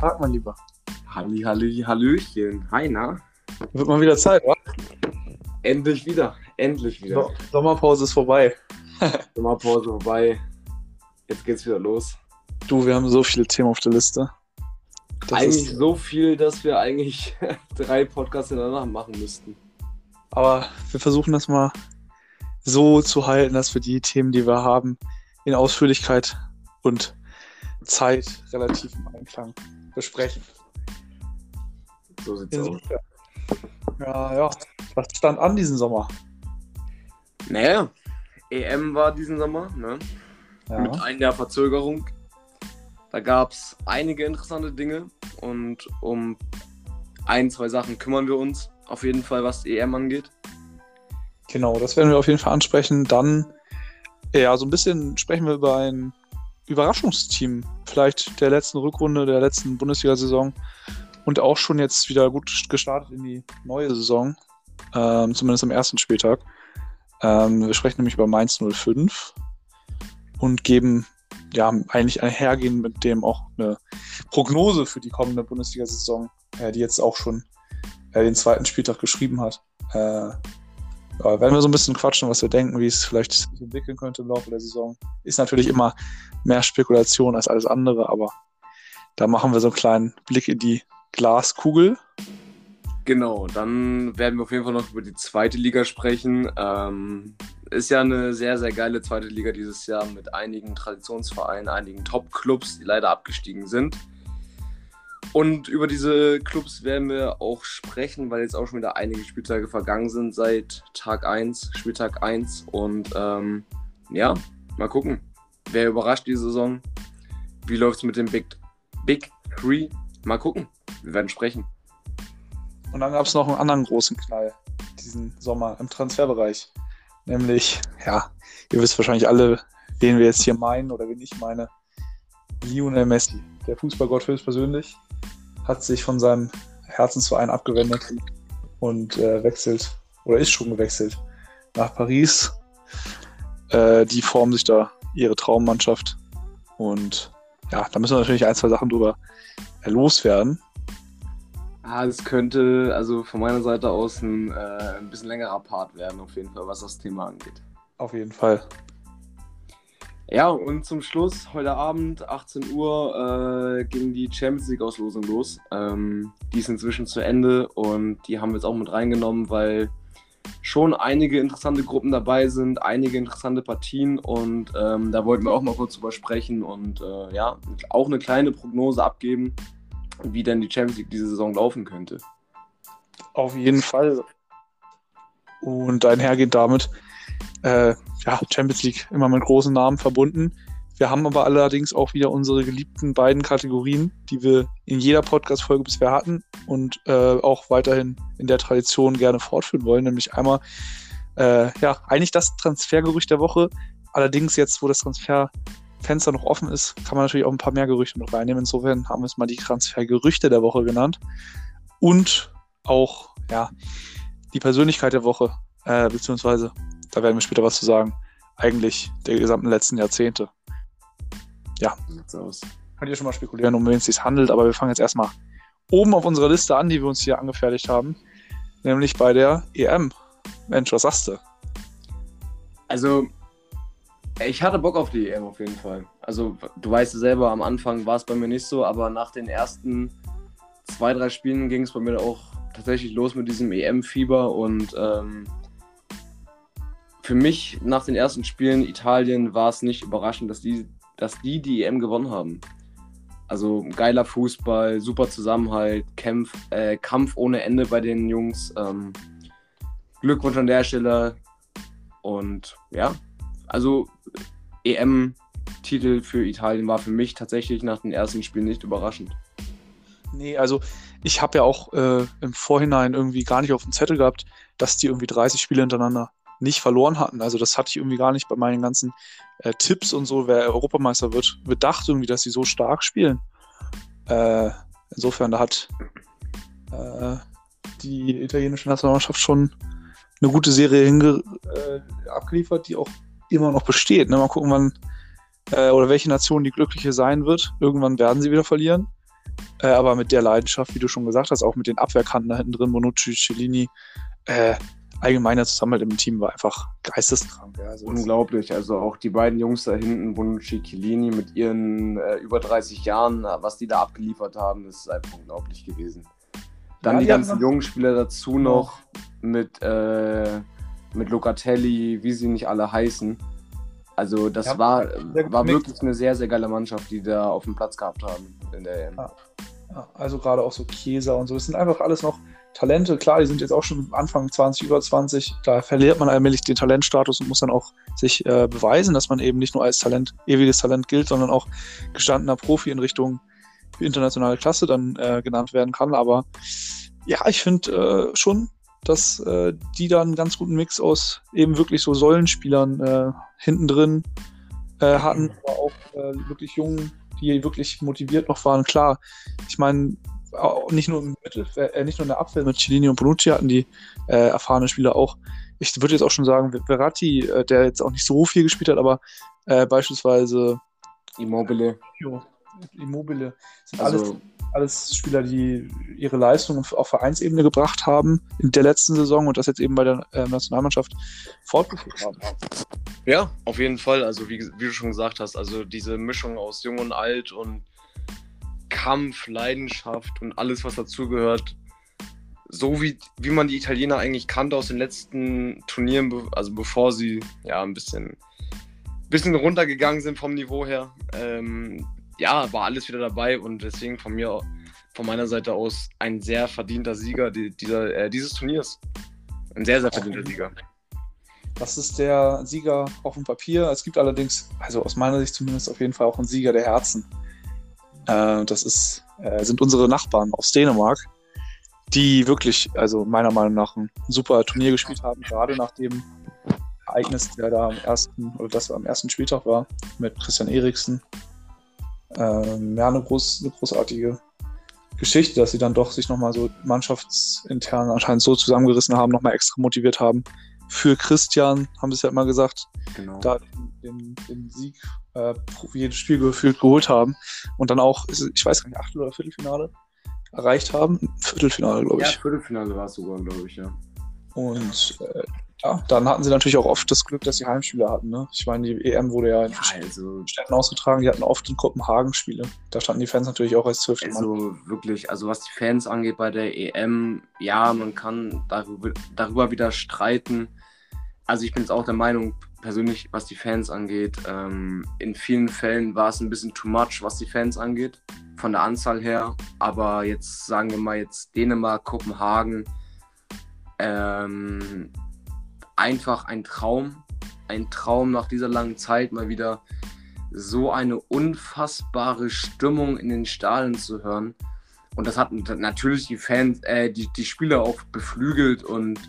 Tag, mein Lieber. Halli, Halli, Hallöchen. Hi, na? Wird mal wieder Zeit, wa? Endlich wieder. Endlich wieder. So Sommerpause ist vorbei. Sommerpause vorbei. Jetzt geht's wieder los. Du, wir haben so viele Themen auf der Liste. Das eigentlich ist, so viel, dass wir eigentlich drei Podcasts hintereinander machen müssten. aber wir versuchen das mal so zu halten, dass wir die Themen, die wir haben, in Ausführlichkeit und Zeit relativ im Einklang besprechen. So sieht's aus. Ja, ja. Was stand an diesen Sommer? Naja, EM war diesen Sommer, ne? Mit Ja. einem Jahr Verzögerung. Da gab's einige interessante Dinge und um ein, zwei Sachen kümmern wir uns. Auf jeden Fall, was EM angeht. Genau, das werden wir auf jeden Fall ansprechen. Dann, ja, so ein bisschen sprechen wir über ein Überraschungsteam, vielleicht der letzten Rückrunde, der letzten Bundesliga-Saison und auch schon jetzt wieder gut gestartet in die neue Saison, ähm, zumindest am ersten Spieltag. Ähm, wir sprechen nämlich über Mainz 05 und geben ja eigentlich einhergehend mit dem auch eine Prognose für die kommende Bundesliga-Saison, äh, die jetzt auch schon äh, den zweiten Spieltag geschrieben hat. Äh, ja, werden wir so ein bisschen quatschen, was wir denken, wie es vielleicht sich entwickeln könnte im Laufe der Saison. Ist natürlich immer mehr Spekulation als alles andere, aber da machen wir so einen kleinen Blick in die Glaskugel. Genau, dann werden wir auf jeden Fall noch über die zweite Liga sprechen. Ähm, ist ja eine sehr, sehr geile zweite Liga dieses Jahr mit einigen Traditionsvereinen, einigen Top-Clubs, die leider abgestiegen sind. Und über diese Clubs werden wir auch sprechen, weil jetzt auch schon wieder einige Spieltage vergangen sind seit Tag 1, Spieltag 1. Und ähm, ja, mal gucken. Wer überrascht die Saison? Wie läuft es mit dem Big, Big Three? Mal gucken. Wir werden sprechen. Und dann gab es noch einen anderen großen Knall diesen Sommer im Transferbereich. Nämlich, ja, ihr wisst wahrscheinlich alle, wen wir jetzt hier meinen oder wen ich meine. Lionel Messi, der Fußballgott höchstpersönlich, hat sich von seinem Herzensverein abgewendet und äh, wechselt oder ist schon gewechselt nach Paris. Äh, die formen sich da ihre Traummannschaft. Und ja, da müssen wir natürlich ein, zwei Sachen drüber äh, loswerden. Ah, das könnte also von meiner Seite aus ein, äh, ein bisschen längerer Part werden, auf jeden Fall, was das Thema angeht. Auf jeden Fall. Ja, und zum Schluss, heute Abend, 18 Uhr, äh, ging die Champions League-Auslosung los. Ähm, die ist inzwischen zu Ende und die haben wir jetzt auch mit reingenommen, weil schon einige interessante Gruppen dabei sind, einige interessante Partien und ähm, da wollten wir auch mal kurz drüber sprechen und äh, ja, auch eine kleine Prognose abgeben, wie denn die Champions League diese Saison laufen könnte. Auf jeden Fall. Und einhergehend damit, äh, ja, Champions League immer mit großen Namen verbunden. Wir haben aber allerdings auch wieder unsere geliebten beiden Kategorien, die wir in jeder Podcast-Folge bisher hatten und äh, auch weiterhin in der Tradition gerne fortführen wollen. Nämlich einmal, äh, ja, eigentlich das Transfergerücht der Woche. Allerdings jetzt, wo das Transferfenster noch offen ist, kann man natürlich auch ein paar mehr Gerüchte noch reinnehmen. Insofern haben wir es mal die Transfergerüchte der Woche genannt. Und auch, ja, die Persönlichkeit der Woche, äh, beziehungsweise, da werden wir später was zu sagen, eigentlich der gesamten letzten Jahrzehnte. Sieht's aus. Könnt ihr schon mal spekulieren, um wen es sich handelt, aber wir fangen jetzt erstmal oben auf unserer Liste an, die wir uns hier angefertigt haben, nämlich bei der EM. Mensch, was sagst du? Also, ich hatte Bock auf die EM auf jeden Fall. Also, du weißt selber, am Anfang war es bei mir nicht so, aber nach den ersten zwei, drei Spielen ging es bei mir auch tatsächlich los mit diesem EM-Fieber und ähm, für mich nach den ersten Spielen Italien war es nicht überraschend, dass die, dass die die EM gewonnen haben. Also geiler Fußball, super Zusammenhalt, Kampf, äh, Kampf ohne Ende bei den Jungs. Ähm, Glückwunsch an der Stelle. Und ja, also EM-Titel für Italien war für mich tatsächlich nach den ersten Spielen nicht überraschend. Nee, also ich habe ja auch äh, im Vorhinein irgendwie gar nicht auf dem Zettel gehabt, dass die irgendwie 30 Spiele hintereinander nicht verloren hatten. Also das hatte ich irgendwie gar nicht bei meinen ganzen äh, Tipps und so, wer Europameister wird, bedacht irgendwie, dass sie so stark spielen. Äh, insofern, da hat äh, die italienische Nationalmannschaft schon eine gute Serie hinge äh, abgeliefert, die auch immer noch besteht. Ne? Mal gucken, wann äh, oder welche Nation die glückliche sein wird. Irgendwann werden sie wieder verlieren. Äh, aber mit der Leidenschaft, wie du schon gesagt hast, auch mit den Abwehrkanten da hinten drin, Bonucci, Cellini, äh, allgemein der Zusammenhalt im Team war einfach geisteskrank. Ja. Also Unglaublich. Also auch die beiden Jungs da hinten, Bonucci, Chiellini mit ihren äh, über 30 Jahren, was die da abgeliefert haben, ist einfach unglaublich gewesen. Dann ja, die, die ganzen jungen Spieler dazu noch mit, äh, mit Locatelli, wie sie nicht alle heißen. Also das ja, war, war wirklich eine sehr, sehr geile Mannschaft, die da auf dem Platz gehabt haben in der EM. Also gerade auch so Käser und so. Das sind einfach alles noch Talente. Klar, die sind jetzt auch schon Anfang 20, über 20. Da verliert man allmählich den Talentstatus und muss dann auch sich äh, beweisen, dass man eben nicht nur als Talent, ewiges Talent gilt, sondern auch gestandener Profi in Richtung internationale Klasse dann äh, genannt werden kann. Aber ja, ich finde äh, schon, dass äh, die da einen ganz guten Mix aus eben wirklich so Säulenspielern äh, hinten drin äh, hatten, aber auch wirklich jungen die wirklich motiviert noch waren. Klar, ich meine, nicht nur im Mittel, äh, nicht nur in der Abwehr mit Cellini und Bonucci hatten die äh, erfahrene Spieler auch. Ich würde jetzt auch schon sagen, Verratti, äh, der jetzt auch nicht so viel gespielt hat, aber äh, beispielsweise Immobile. Immobile sind also, alles, alles Spieler, die ihre Leistung auf Vereinsebene gebracht haben in der letzten Saison und das jetzt eben bei der äh, Nationalmannschaft fortgeführt haben. Ja, auf jeden Fall. Also wie, wie du schon gesagt hast, also diese Mischung aus Jung und Alt und Kampf, Leidenschaft und alles, was dazugehört. So wie, wie man die Italiener eigentlich kannte aus den letzten Turnieren, also bevor sie ja ein bisschen, bisschen runtergegangen sind vom Niveau her. Ähm, ja, war alles wieder dabei und deswegen von mir, von meiner Seite aus ein sehr verdienter Sieger dieser, äh, dieses Turniers. Ein sehr, sehr verdienter Sieger. Das ist der Sieger auf dem Papier. Es gibt allerdings, also aus meiner Sicht zumindest, auf jeden Fall auch einen Sieger der Herzen. Äh, das ist, äh, sind unsere Nachbarn aus Dänemark, die wirklich, also meiner Meinung nach, ein super Turnier gespielt haben, gerade nach dem Ereignis, der da am ersten, oder das am ersten Spieltag war, mit Christian Eriksen. Ähm, ja, eine, groß, eine großartige Geschichte, dass sie dann doch sich nochmal so mannschaftsintern anscheinend so zusammengerissen haben, nochmal extra motiviert haben, für Christian, haben sie es ja immer gesagt, genau. da den, den Sieg äh, jedes Spiel gefühlt geholt haben und dann auch, ich weiß gar nicht, Achtel- oder Viertelfinale erreicht haben. Viertelfinale, glaube ich. Ja, Viertelfinale war es sogar, glaube ich, ja. Und äh, ja, dann hatten sie natürlich auch oft das Glück, dass sie Heimspiele hatten. Ne? Ich meine, die EM wurde ja in ja, also, Städten ausgetragen. Die hatten oft in Kopenhagen Spiele. Da standen die Fans natürlich auch als zwölfte Also Mann. wirklich, also was die Fans angeht bei der EM, ja, man kann darüber, darüber wieder streiten. Also ich bin jetzt auch der Meinung, persönlich, was die Fans angeht, ähm, in vielen Fällen war es ein bisschen too much, was die Fans angeht, von der Anzahl her. Aber jetzt sagen wir mal jetzt Dänemark, Kopenhagen, ähm, einfach ein Traum, ein Traum nach dieser langen Zeit mal wieder so eine unfassbare Stimmung in den Stadien zu hören. Und das hat natürlich die Fans, äh, die, die Spieler auch beflügelt und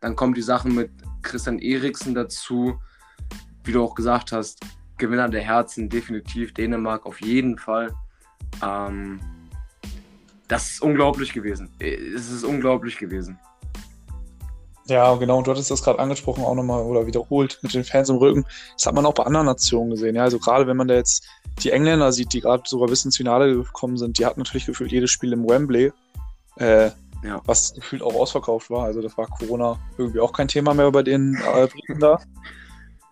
dann kommt die Sache mit Christian Eriksen dazu. Wie du auch gesagt hast, Gewinner der Herzen, definitiv Dänemark auf jeden Fall. Ähm, das ist unglaublich gewesen. Es ist unglaublich gewesen. Ja, genau. Und du hattest das gerade angesprochen, auch nochmal oder wiederholt mit den Fans im Rücken. Das hat man auch bei anderen Nationen gesehen. Ja, also gerade wenn man da jetzt die Engländer sieht, die gerade sogar bis ins Finale gekommen sind, die hatten natürlich gefühlt jedes Spiel im Wembley. Äh, ja. was gefühlt auch ausverkauft war. Also das war Corona irgendwie auch kein Thema mehr bei den äh, Briten da.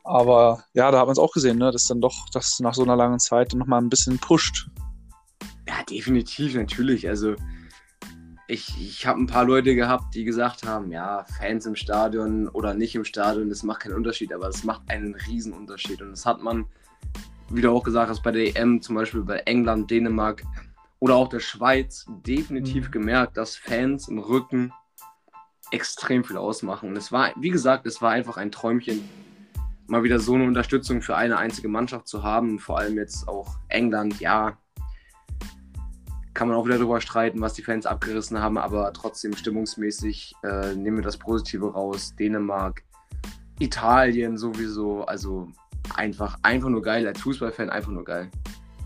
Aber ja, da hat man es auch gesehen, ne? dass dann doch das nach so einer langen Zeit nochmal ein bisschen pusht. Ja, definitiv, natürlich. Also ich, ich habe ein paar Leute gehabt, die gesagt haben, ja, Fans im Stadion oder nicht im Stadion, das macht keinen Unterschied, aber es macht einen Riesenunterschied. Und das hat man, wie du auch gesagt hast, bei der EM, zum Beispiel bei England, Dänemark oder auch der Schweiz, definitiv mhm. gemerkt, dass Fans im Rücken extrem viel ausmachen. Und es war, wie gesagt, es war einfach ein Träumchen, mal wieder so eine Unterstützung für eine einzige Mannschaft zu haben. vor allem jetzt auch England, ja, kann man auch wieder darüber streiten, was die Fans abgerissen haben, aber trotzdem stimmungsmäßig äh, nehmen wir das Positive raus. Dänemark, Italien sowieso, also einfach, einfach nur geil, als Fußballfan einfach nur geil.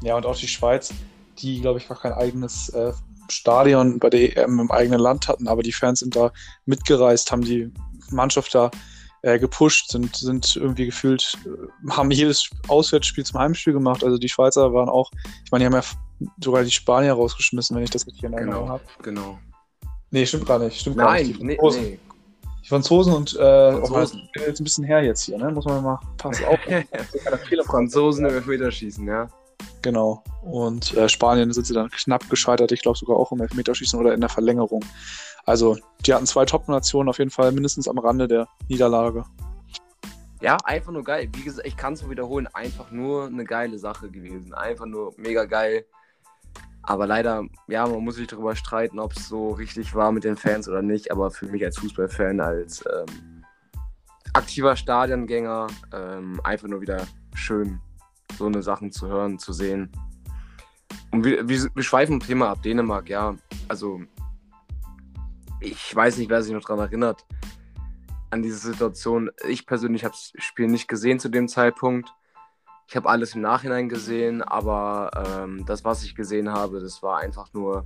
Ja, und auch die Schweiz, die, glaube ich, gar kein eigenes äh, Stadion bei der EM im eigenen Land hatten, aber die Fans sind da mitgereist, haben die Mannschaft da äh, gepusht, sind, sind irgendwie gefühlt, äh, haben jedes Auswärtsspiel zum Heimspiel gemacht. Also die Schweizer waren auch, ich meine, die haben ja sogar die Spanier rausgeschmissen, wenn ich das richtig in Erinnerung Genau, habe. genau. Nee, stimmt gar nicht. Stimmt gar Nein, nicht. Die nee, die Franzosen und äh, Franzosen. Ist jetzt ein bisschen her jetzt hier, ne? Muss man mal pass auf. Franzosen im Elfmeterschießen, ja. Genau. Und äh, Spanien sind sie dann knapp gescheitert, ich glaube sogar auch im Elfmeterschießen oder in der Verlängerung. Also, die hatten zwei Top-Nationen auf jeden Fall mindestens am Rande der Niederlage. Ja, einfach nur geil. Wie gesagt, ich kann es nur wiederholen, einfach nur eine geile Sache gewesen. Einfach nur mega geil. Aber leider, ja, man muss sich darüber streiten, ob es so richtig war mit den Fans oder nicht. Aber für mich als Fußballfan, als ähm, aktiver Stadiongänger, ähm, einfach nur wieder schön, so eine Sachen zu hören, zu sehen. Und wir, wir, wir schweifen vom Thema ab. Dänemark, ja. Also, ich weiß nicht, wer sich noch daran erinnert an diese Situation. Ich persönlich habe das Spiel nicht gesehen zu dem Zeitpunkt. Ich habe alles im Nachhinein gesehen, aber ähm, das, was ich gesehen habe, das war einfach nur,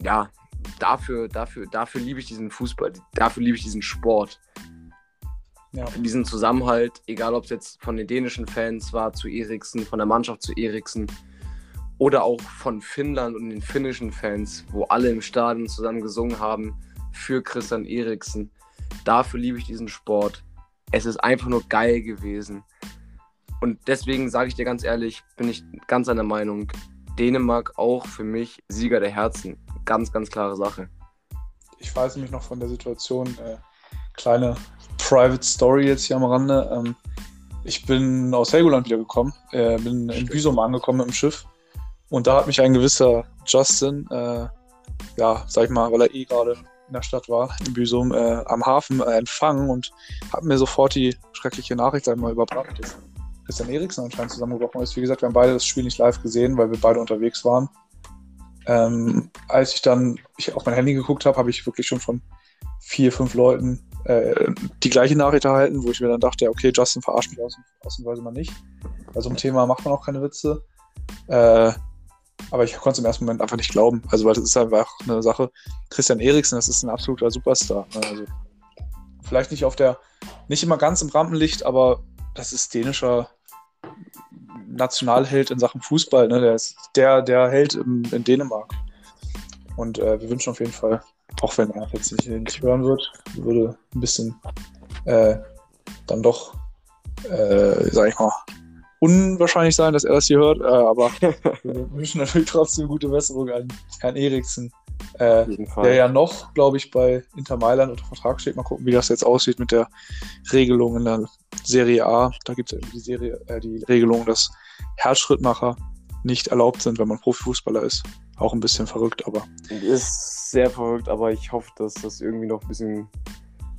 ja, dafür, dafür, dafür liebe ich diesen Fußball, dafür liebe ich diesen Sport, Ja. diesen Zusammenhalt, egal ob es jetzt von den dänischen Fans war zu Eriksen, von der Mannschaft zu Eriksen oder auch von Finnland und den finnischen Fans, wo alle im Stadion zusammen gesungen haben für Christian Eriksen. Dafür liebe ich diesen Sport. Es ist einfach nur geil gewesen. Und deswegen sage ich dir ganz ehrlich, bin ich ganz einer Meinung, Dänemark auch für mich Sieger der Herzen. Ganz, ganz klare Sache. Ich weiß nämlich noch von der Situation, äh, kleine Private Story jetzt hier am Rande. Ähm, ich bin aus Helgoland wiedergekommen, äh, bin in Stimmt. Büsum angekommen mit dem Schiff und da hat mich ein gewisser Justin, äh, ja, sag ich mal, weil er eh gerade in der Stadt war, in Büsum, äh, am Hafen äh, empfangen und hat mir sofort die schreckliche Nachricht sag ich mal überbracht, dass Christian Eriksen anscheinend zusammengebrochen ist. Wie gesagt, wir haben beide das Spiel nicht live gesehen, weil wir beide unterwegs waren. Ähm, als ich dann ich auf mein Handy geguckt habe, habe ich wirklich schon von vier, fünf Leuten äh, die gleiche Nachricht erhalten, wo ich mir dann dachte, okay, Justin verarscht mich aus, ausnahmsweise mal nicht. Bei so einem Thema macht man auch keine Witze. Äh, aber ich konnte es im ersten Moment einfach nicht glauben. Also, weil das ist einfach eine Sache. Christian Eriksen, das ist ein absoluter Superstar. Also, vielleicht nicht auf der, nicht immer ganz im Rampenlicht, aber das ist dänischer Nationalheld in Sachen Fußball. Ne? Der ist der, der Held im, in Dänemark. Und äh, wir wünschen auf jeden Fall, auch wenn er jetzt nicht, nicht hören wird, würde ein bisschen äh, dann doch, äh, sag ich mal, unwahrscheinlich sein, dass er das hier hört. Äh, aber wir wünschen natürlich trotzdem gute Besserung an Herrn Eriksen. Äh, der ja noch, glaube ich, bei Inter Mailand unter Vertrag steht. Mal gucken, wie das jetzt aussieht mit der Regelung in der Serie A. Da gibt es ja die, Serie, äh, die Regelung, dass Herzschrittmacher nicht erlaubt sind, wenn man Profifußballer ist. Auch ein bisschen verrückt, aber Ist sehr verrückt, aber ich hoffe, dass das irgendwie noch ein bisschen,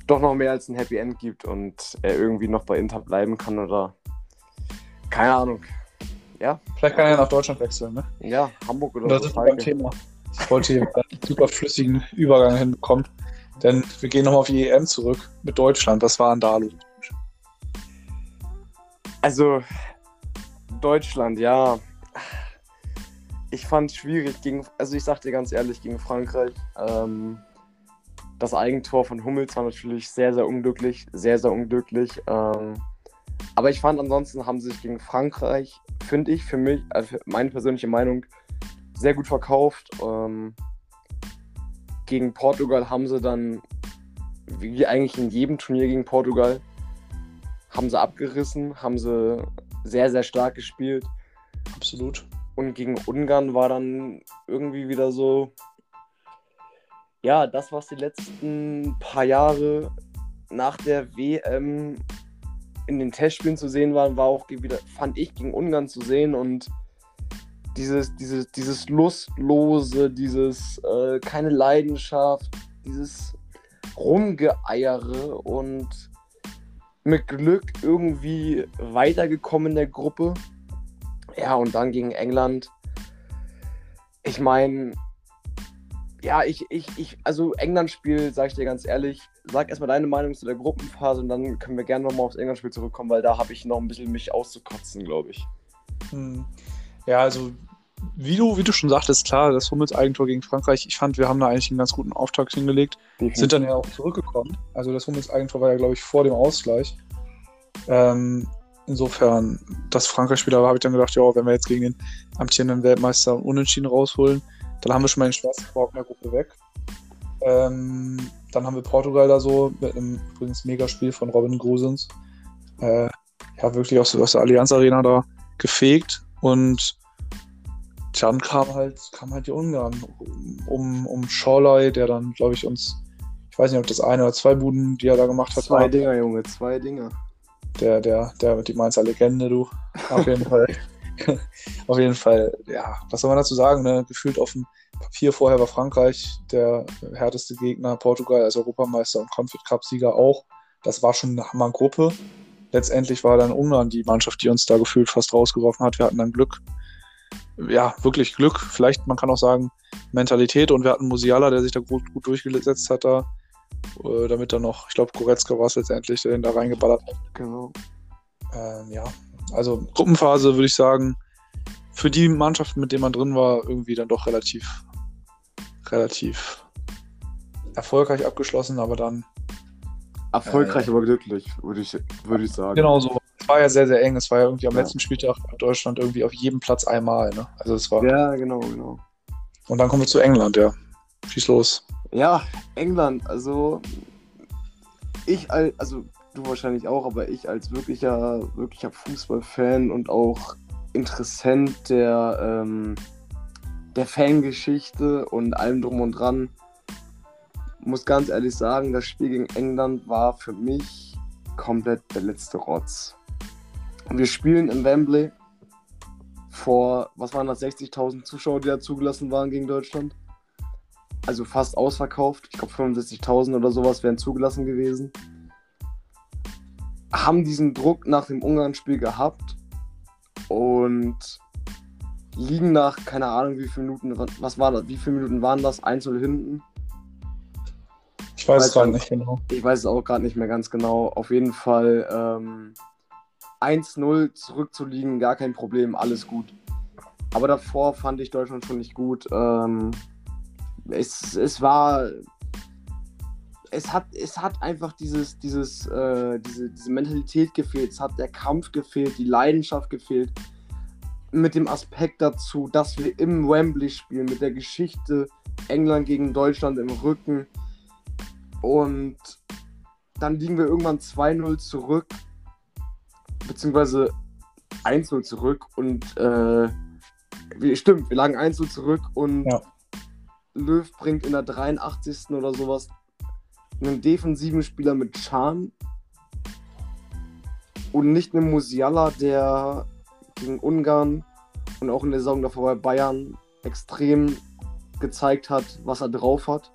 doch noch mehr als ein Happy End gibt und er irgendwie noch bei Inter bleiben kann oder keine Ahnung. Ja, vielleicht kann er ja nach Deutschland wechseln. Ne? ja, Hamburg oder Und da so. sind wir beim Thema. Ich wollte hier einen super flüssigen Übergang hinbekommen, denn wir gehen nochmal auf die EM zurück mit Deutschland. Was war denn da los? Also, Deutschland, ja. Ich fand es schwierig gegen, also ich sag dir ganz ehrlich, gegen Frankreich. Ähm, das Eigentor von Hummels war natürlich sehr, sehr unglücklich. Sehr, sehr unglücklich. Ähm, aber ich fand ansonsten haben sie sich gegen Frankreich, finde ich, für mich, also meine persönliche Meinung, sehr gut verkauft. Ähm, gegen Portugal haben sie dann, wie eigentlich in jedem Turnier gegen Portugal, haben sie abgerissen, haben sie sehr, sehr stark gespielt. Absolut. Und gegen Ungarn war dann irgendwie wieder so, ja, das, was die letzten paar Jahre nach der WM in den Testspielen zu sehen war, war auch wieder, fand ich, gegen Ungarn zu sehen und dieses, dieses, dieses Lustlose, dieses äh, keine Leidenschaft, dieses Rumgeeiere und mit Glück irgendwie weitergekommen in der Gruppe. Ja, und dann gegen England. Ich meine, ja, ich, ich, ich, also England-Spiel, sag ich dir ganz ehrlich, sag erstmal deine Meinung zu der Gruppenphase und dann können wir gerne nochmal aufs England-Spiel zurückkommen, weil da habe ich noch ein bisschen mich auszukotzen, glaube ich. Hm. Ja, also wie du, wie du schon sagtest, klar, das Hummels Eigentor gegen Frankreich, ich fand, wir haben da eigentlich einen ganz guten Auftakt hingelegt. Sind dann ja auch zurückgekommen. Also das Hummels Eigentor war ja, glaube ich, vor dem Ausgleich. Ähm, insofern, das Frankreich-Spiel, da habe ich dann gedacht, ja, wenn wir jetzt gegen den amtierenden Weltmeister unentschieden rausholen, dann haben wir schon mal den schwarzen in der Gruppe weg. Ähm, dann haben wir Portugal da so mit einem übrigens Megaspiel von Robin Grusens. Äh, ja, wirklich aus, aus der Allianz Arena da gefegt und dann kam halt, kam halt die Ungarn um, um Schorlei, der dann, glaube ich, uns, ich weiß nicht, ob das eine oder zwei Buden, die er da gemacht hat. Zwei war. Dinger, Junge, zwei Dinger. Der, der, der, die Mainzer Legende, du. Auf jeden Fall. auf jeden Fall, ja, was soll man dazu sagen, ne? Gefühlt auf dem Papier vorher war Frankreich der härteste Gegner, Portugal als Europameister und Confed Cup-Sieger auch. Das war schon eine Hammergruppe. Letztendlich war dann Ungarn die Mannschaft, die uns da gefühlt fast rausgeworfen hat. Wir hatten dann Glück, ja, wirklich Glück. Vielleicht, man kann auch sagen, Mentalität. Und wir hatten Musiala, der sich da gut, gut durchgesetzt hat da. Äh, damit dann noch, ich glaube, Goretzka war es letztendlich, der den da reingeballert hat. Genau. Ähm, ja, also Gruppenphase würde ich sagen, für die Mannschaft, mit der man drin war, irgendwie dann doch relativ, relativ erfolgreich abgeschlossen, aber dann. Erfolgreich, äh, aber glücklich, würde ich, würd ich sagen. Genau so es war ja sehr, sehr eng. Es war ja irgendwie am ja. letzten Spieltag in Deutschland irgendwie auf jedem Platz einmal. Ne? Also es war. Ja, genau, genau. Und dann kommen wir zu England, ja. Schieß los. Ja, England, also ich als, also du wahrscheinlich auch, aber ich als wirklicher, wirklicher Fußballfan und auch Interessent der, ähm, der Fangeschichte und allem drum und dran, muss ganz ehrlich sagen, das Spiel gegen England war für mich komplett der letzte Rotz. Wir spielen im Wembley vor, was waren das, 60.000 Zuschauer, die da zugelassen waren gegen Deutschland. Also fast ausverkauft. Ich glaube 65.000 oder sowas wären zugelassen gewesen. Haben diesen Druck nach dem Ungarn-Spiel gehabt und liegen nach, keine Ahnung, wie viele Minuten, was war das, wie viele Minuten waren das, einzeln hinten. Ich weiß es gerade nicht genau. Ich weiß es auch gerade nicht mehr ganz genau. Auf jeden Fall ähm, 1-0 zurückzuliegen, gar kein Problem, alles gut. Aber davor fand ich Deutschland schon nicht gut. Ähm, es, es war. Es hat, es hat einfach dieses, dieses, äh, diese, diese Mentalität gefehlt, es hat der Kampf gefehlt, die Leidenschaft gefehlt. Mit dem Aspekt dazu, dass wir im Wembley spielen, mit der Geschichte England gegen Deutschland im Rücken. Und dann liegen wir irgendwann 2-0 zurück beziehungsweise 1-0 zurück und äh, stimmt, wir lagen 1-0 zurück und ja. Löw bringt in der 83. oder sowas einen defensiven Spieler mit Charme und nicht einen Musiala, der gegen Ungarn und auch in der Saison davor bei Bayern extrem gezeigt hat, was er drauf hat.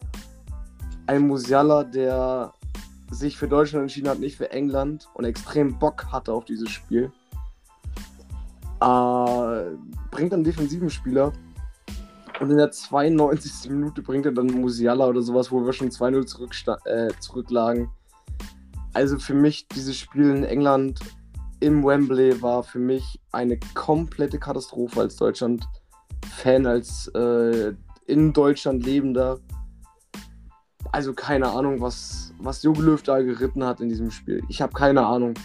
Ein Musiala, der sich für Deutschland entschieden hat, nicht für England und extrem Bock hatte auf dieses Spiel. Äh, bringt dann defensiven Spieler und in der 92. Minute bringt er dann Musiala oder sowas, wo wir schon 2-0 zurück, äh, zurücklagen. Also für mich, dieses Spiel in England im Wembley war für mich eine komplette Katastrophe als Deutschland-Fan, als äh, in Deutschland lebender. Also keine Ahnung, was, was Jogi Löw da geritten hat in diesem Spiel. Ich habe keine Ahnung.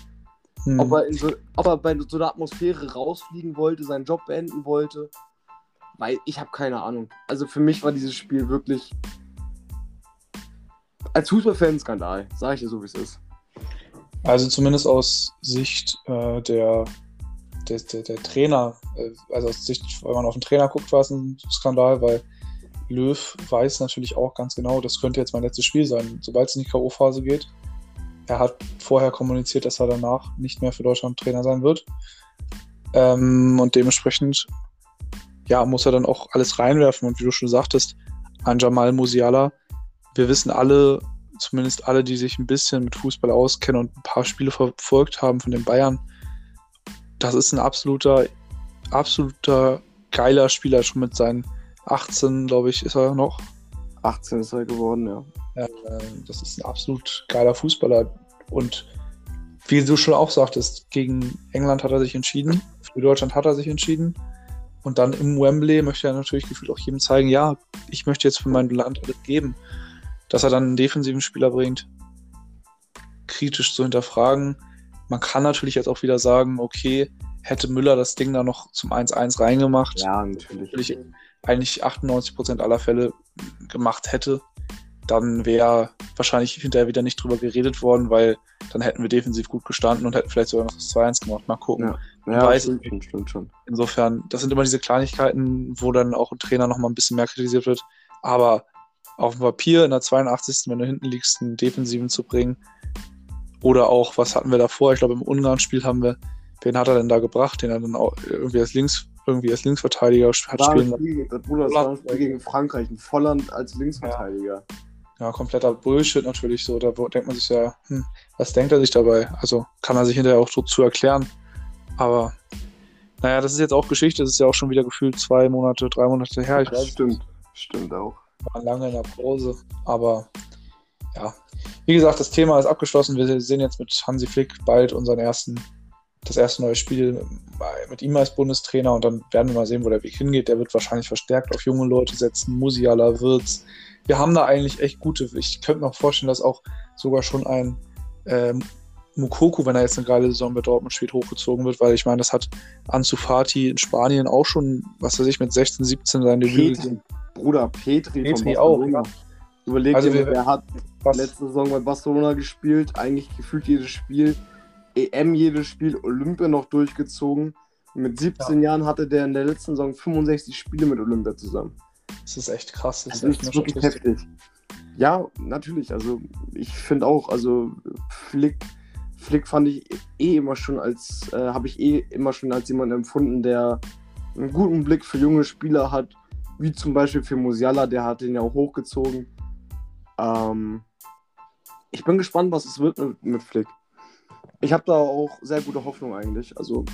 Hm. Ob, er so, ob er bei so einer Atmosphäre rausfliegen wollte, seinen Job beenden wollte. Weil ich habe keine Ahnung. Also für mich war dieses Spiel wirklich als Fußballfan Skandal. Sage ich dir so, wie es ist. Also zumindest aus Sicht äh, der, der, der, der, Trainer, äh, also aus Sicht, wenn man auf den Trainer guckt, war es ein Skandal, weil Löw weiß natürlich auch ganz genau, das könnte jetzt mein letztes Spiel sein, sobald es in die K.O.-Phase geht. Er hat vorher kommuniziert, dass er danach nicht mehr für Deutschland Trainer sein wird. Ähm, und dementsprechend ja, muss er dann auch alles reinwerfen. Und wie du schon sagtest, an Jamal Musiala, wir wissen alle, zumindest alle, die sich ein bisschen mit Fußball auskennen und ein paar Spiele verfolgt haben von den Bayern, das ist ein absoluter, absoluter geiler Spieler, schon mit seinen 18, glaube ich, ist er noch. 18 ist er geworden, ja. ja. Das ist ein absolut geiler Fußballer. Und wie du schon auch sagtest, gegen England hat er sich entschieden, für Deutschland hat er sich entschieden. Und dann im Wembley möchte er natürlich gefühlt auch jedem zeigen, ja, ich möchte jetzt für mein Land alles geben. Dass er dann einen defensiven Spieler bringt, kritisch zu hinterfragen, Man kann natürlich jetzt auch wieder sagen, okay, hätte Müller das Ding da noch zum 1-1 reingemacht, Ja, natürlich. natürlich eigentlich 98% aller Fälle gemacht hätte, dann wäre wahrscheinlich hinterher wieder nicht drüber geredet worden, weil dann hätten wir defensiv gut gestanden und hätten vielleicht sogar noch das 2-1 gemacht. Mal gucken. Ja. Ja, weiß stimmt stimmt schon. Insofern, das sind immer diese Kleinigkeiten, wo dann auch ein Trainer nochmal ein bisschen mehr kritisiert wird. Aber auf dem Papier in der 82. wenn du hinten liegst, einen Defensiven zu bringen. Oder auch, was hatten wir davor? Ich glaube, im Ungarn-Spiel haben wir, wen hat er denn da gebracht? Den er dann auch irgendwie als Links, irgendwie als Linksverteidiger hat War spielen Spiel, das Bruder, das war gegen Frankreich, ein Volland als Linksverteidiger. Ja, kompletter Bullshit natürlich so. Da denkt man sich ja, hm, was denkt er sich dabei? Also kann er sich hinterher auch so zu erklären. Aber naja, das ist jetzt auch Geschichte. Das ist ja auch schon wieder gefühlt zwei Monate, drei Monate her. Ich weiß, stimmt, stimmt auch. waren lange in der Pause. Aber ja, wie gesagt, das Thema ist abgeschlossen. Wir sehen jetzt mit Hansi Flick bald unseren ersten, das erste neue Spiel mit ihm als Bundestrainer und dann werden wir mal sehen, wo der Weg hingeht. Der wird wahrscheinlich verstärkt auf junge Leute setzen. Musiala, Wirtz. Wir haben da eigentlich echt gute. Ich könnte mir auch vorstellen, dass auch sogar schon ein ähm, Mukoko, wenn er jetzt eine geile Saison bei Dortmund spielt, hochgezogen wird, weil ich meine, das hat Ansu Fati in Spanien auch schon, was weiß ich, mit 16, 17 sein Debüt Petri, Bruder Petri, Petri von auch, Barcelona. Überleg Also dir, der hat Was, letzte Saison bei Barcelona gespielt, eigentlich gefühlt jedes Spiel, EM jedes Spiel, Olympia noch durchgezogen. Mit 17 Jahren hatte der in der letzten Saison 65 Spiele mit Olympia zusammen. Das ist echt krass. Das Das ist echt wirklich heftig. Ja, natürlich. Also ich finde auch, also Flick, Flick fand ich eh immer schon als, äh, habe ich eh immer schon als jemand empfunden, der einen guten Blick für junge Spieler hat, wie zum Beispiel für Musiala, der hat den ja auch hochgezogen. Ähm, ich bin gespannt, was es wird mit, mit Flick. Ich habe da auch sehr gute Hoffnung eigentlich. Also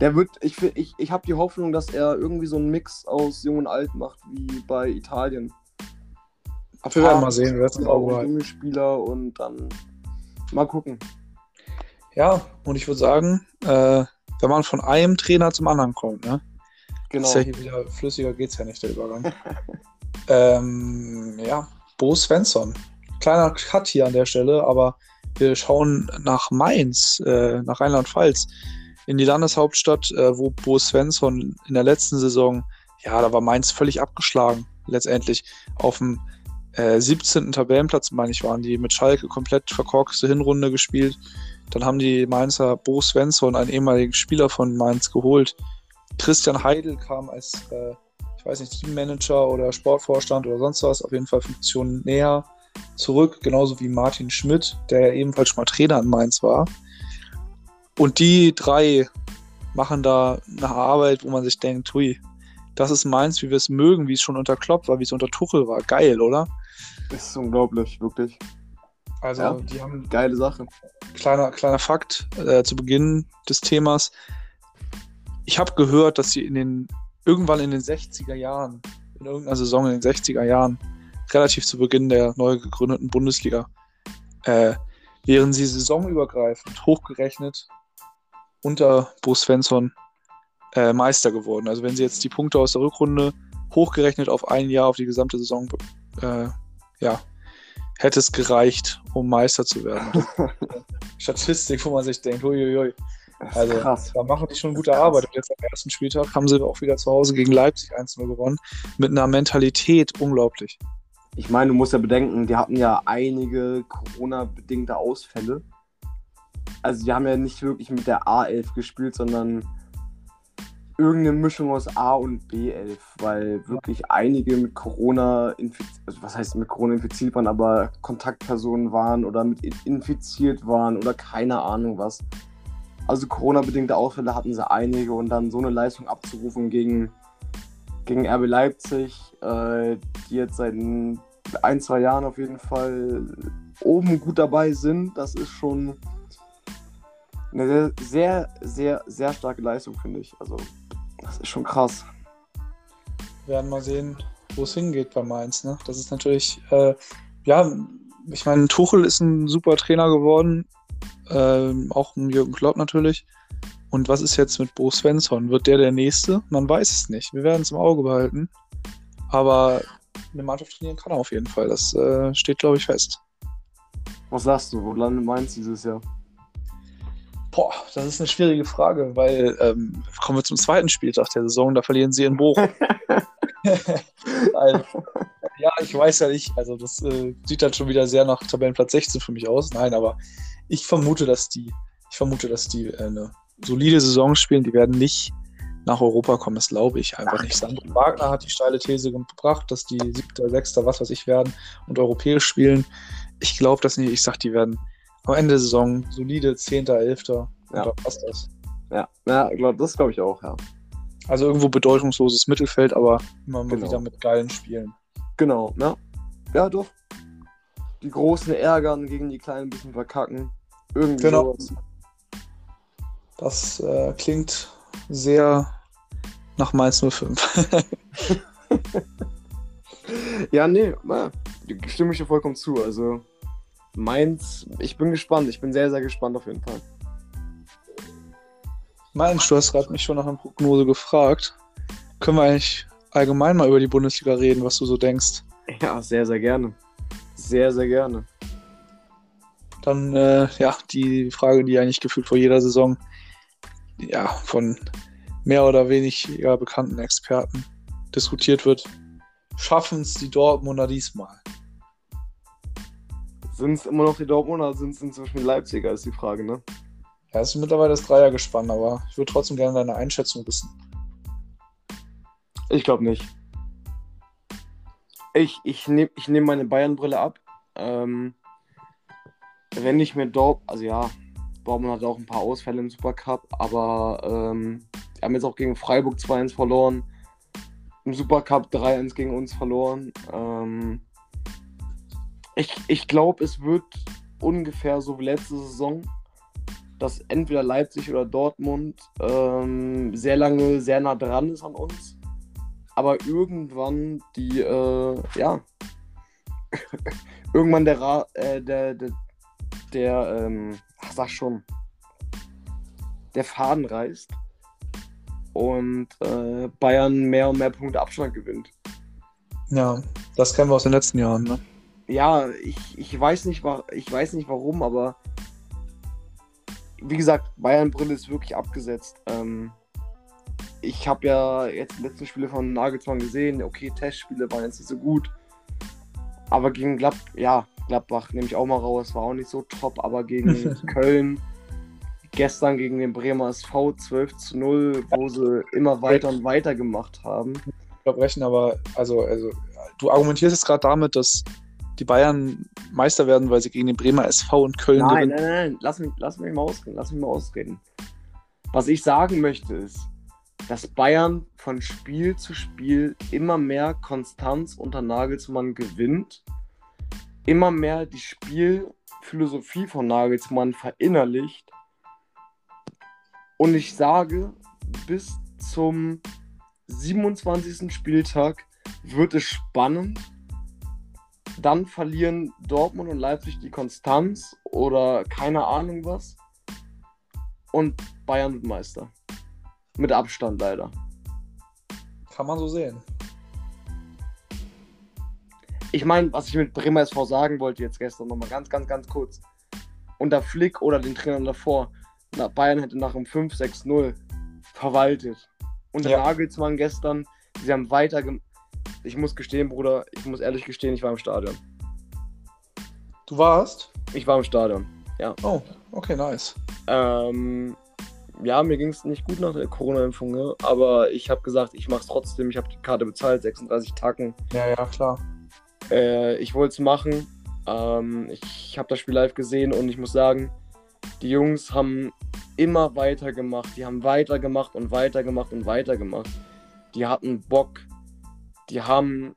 der wird, ich, ich, ich habe die Hoffnung, dass er irgendwie so einen Mix aus Jung und Alt macht, wie bei Italien. Wir werden mal sehen, wir werden Auch junge Spieler und dann mal gucken. Ja, und ich würde sagen, äh, wenn man von einem Trainer zum anderen kommt, ne? Genau. Ist ja hier wieder flüssiger geht's ja nicht, der Übergang. ähm, ja, Bo Svensson. Kleiner Cut hier an der Stelle, aber wir schauen nach Mainz, äh, nach Rheinland-Pfalz, in die Landeshauptstadt, äh, wo Bo Svensson in der letzten Saison, ja, da war Mainz völlig abgeschlagen, letztendlich auf dem äh, 17. Tabellenplatz, meine ich, waren die mit Schalke komplett verkorkste Hinrunde gespielt. Dann haben die Mainzer Bo Svensson, einen ehemaligen Spieler von Mainz, geholt. Christian Heidel kam als, äh, ich weiß nicht, Teammanager oder Sportvorstand oder sonst was, auf jeden Fall Funktionen näher zurück, genauso wie Martin Schmidt, der ja ebenfalls schon mal Trainer in Mainz war. Und die drei machen da eine Arbeit, wo man sich denkt, hui, das ist Mainz, wie wir es mögen, wie es schon unter Klopp war, wie es unter Tuchel war. Geil, oder? Das ist unglaublich, wirklich. Also, Ja. die haben Geile Sache. kleiner, kleiner Fakt äh, zu Beginn des Themas. Ich habe gehört, dass sie in den irgendwann in den 60er Jahren, in irgendeiner Saison in den 60er Jahren, relativ zu Beginn der neu gegründeten Bundesliga, äh, wären sie saisonübergreifend hochgerechnet unter Bo Svensson äh, Meister geworden. Also wenn sie jetzt die Punkte aus der Rückrunde hochgerechnet auf ein Jahr, auf die gesamte Saison, äh, ja, hätte es gereicht, um Meister zu werden. Statistik, wo man sich denkt, huiuiui. Ist Also, krass. da machen die schon gute Arbeit. Und jetzt am ersten Spieltag haben sie auch wieder zu Hause gegen Leipzig 1-0 gewonnen. Mit einer Mentalität unglaublich. Ich meine, du musst ja bedenken, die hatten ja einige Corona-bedingte Ausfälle. Also die haben ja nicht wirklich mit der A11 gespielt, sondern irgendeine Mischung aus A und B11, weil wirklich einige mit Corona infiziert, also was heißt mit Corona infiziert waren, aber Kontaktpersonen waren oder mit in- infiziert waren oder keine Ahnung was. Also Corona-bedingte Ausfälle hatten sie einige und dann so eine Leistung abzurufen gegen, gegen RB Leipzig, äh, die jetzt seit ein, zwei Jahren auf jeden Fall oben gut dabei sind, das ist schon eine sehr, sehr, sehr starke Leistung, finde ich. Also, das ist schon krass. Wir werden mal sehen, wo es hingeht bei Mainz. Ne? Das ist natürlich, äh, ja, ich meine, Tuchel ist ein super Trainer geworden. Ähm, auch ein Jürgen Klopp natürlich. Und was ist jetzt mit Bo Svensson? Wird der der Nächste? Man weiß es nicht. Wir werden es im Auge behalten. Aber eine Mannschaft trainieren kann er auf jeden Fall. Das äh, steht, glaube ich, fest. Was sagst du? Wo landet Mainz dieses Jahr? Boah, das ist eine schwierige Frage, weil ähm, kommen wir zum zweiten Spieltag der Saison, da verlieren sie in Bochum. also, ja, ich weiß ja nicht, also das äh, sieht dann schon wieder sehr nach Tabellenplatz 16 für mich aus. Nein, aber ich vermute, dass die, ich vermute, dass die äh, eine solide Saison spielen, die werden nicht nach Europa kommen, das glaube ich einfach Ach, nicht. Sandro Wagner hat die steile These gebracht, dass die siebter, sechster, was weiß ich werden und europäisch spielen. Ich glaube das nicht. Ich sage, die werden am Ende der Saison solide zehnter, elfter. Ja. da passt das. Ja, ja glaub, das glaube ich auch, ja. Also irgendwo bedeutungsloses Mittelfeld, aber immer mal genau. wieder mit geilen Spielen. Genau, ja. Ja, doch. Die Großen ärgern, gegen die Kleinen ein bisschen verkacken. Irgendwie genau. sowas. Das äh, klingt sehr nach Mainz 05. ja, nee, na, stimme ich dir vollkommen zu. Also Mainz, ich bin gespannt. Ich bin sehr, sehr gespannt auf jeden Fall. Mainz, du hast gerade mich schon nach einer Prognose gefragt. Können wir eigentlich allgemein mal über die Bundesliga reden, was du so denkst? Ja, sehr, sehr gerne. Sehr, sehr gerne. Dann, äh, ja, die Frage, die eigentlich gefühlt vor jeder Saison ja, von mehr oder weniger bekannten Experten diskutiert wird. Schaffen es die Dortmunder diesmal? Sind es immer noch die Dortmunder oder sind es inzwischen die Leipziger, ist die Frage, ne? Ja, es ist mittlerweile das Dreier gespannt, aber ich würde trotzdem gerne deine Einschätzung wissen. Ich glaube nicht. Ich, ich nehme ich nehm meine Bayern-Brille ab. Ähm, wenn ich mir dort, also ja, Dortmund hat auch ein paar Ausfälle im Supercup, aber ähm, wir haben jetzt auch gegen Freiburg 2-1 verloren. Im Supercup 3-1 gegen uns verloren. Ähm, ich ich glaube, es wird ungefähr so wie letzte Saison, dass entweder Leipzig oder Dortmund ähm, sehr lange sehr nah dran ist an uns. Aber irgendwann die, äh, ja, irgendwann der, Ra äh, der, der, der ähm, sag schon, der Faden reißt und äh, Bayern mehr und mehr Punkte Abstand gewinnt. Ja, das kennen wir aus den letzten Jahren, ne? Ja, ich, ich, weiß nicht, ich weiß nicht warum, aber wie gesagt, Bayern-Brille ist wirklich abgesetzt. Ähm, ich habe ja jetzt die letzten Spiele von Nagelsmann gesehen. Okay, Testspiele waren jetzt nicht so gut. Aber gegen Glad ja, Gladbach nehme ich auch mal raus, war auch nicht so top. Aber gegen Köln gestern gegen den Bremer SV 12 zu 0, wo sie immer weiter und weiter gemacht haben. Verbrechen, aber also, also du argumentierst jetzt gerade damit, dass die Bayern Meister werden, weil sie gegen den Bremer SV und Köln nein, gewinnen. Nein, nein, nein, lass mich, lass mich mal ausreden, lass mich mal ausreden. Was ich sagen möchte ist, dass Bayern von Spiel zu Spiel immer mehr Konstanz unter Nagelsmann gewinnt, immer mehr die Spielphilosophie von Nagelsmann verinnerlicht und ich sage, bis zum 27. Spieltag wird es spannend. Dann verlieren Dortmund und Leipzig die Konstanz oder keine Ahnung was. Und Bayern wird Meister. Mit Abstand leider. Kann man so sehen. Ich meine, was ich mit Bremer SV sagen wollte jetzt gestern nochmal ganz, ganz, ganz kurz. Unter Flick oder den Trainern davor Bayern hätte nach einem 5-6-0 verwaltet. Und der ja. Nagelsmann gestern, sie haben weiter. Ich muss gestehen, Bruder, ich muss ehrlich gestehen, ich war im Stadion. Du warst? Ich war im Stadion, ja. Oh, okay, nice. Ähm, ja, mir ging es nicht gut nach der Corona-Impfung, ne? aber ich habe gesagt, ich mache es trotzdem. Ich habe die Karte bezahlt, 36 Tacken. Ja, ja, klar. Äh, ich wollte es machen. Ähm, ich habe das Spiel live gesehen und ich muss sagen, die Jungs haben immer weitergemacht. Die haben weitergemacht und weitergemacht und weitergemacht. Die hatten Bock. Die haben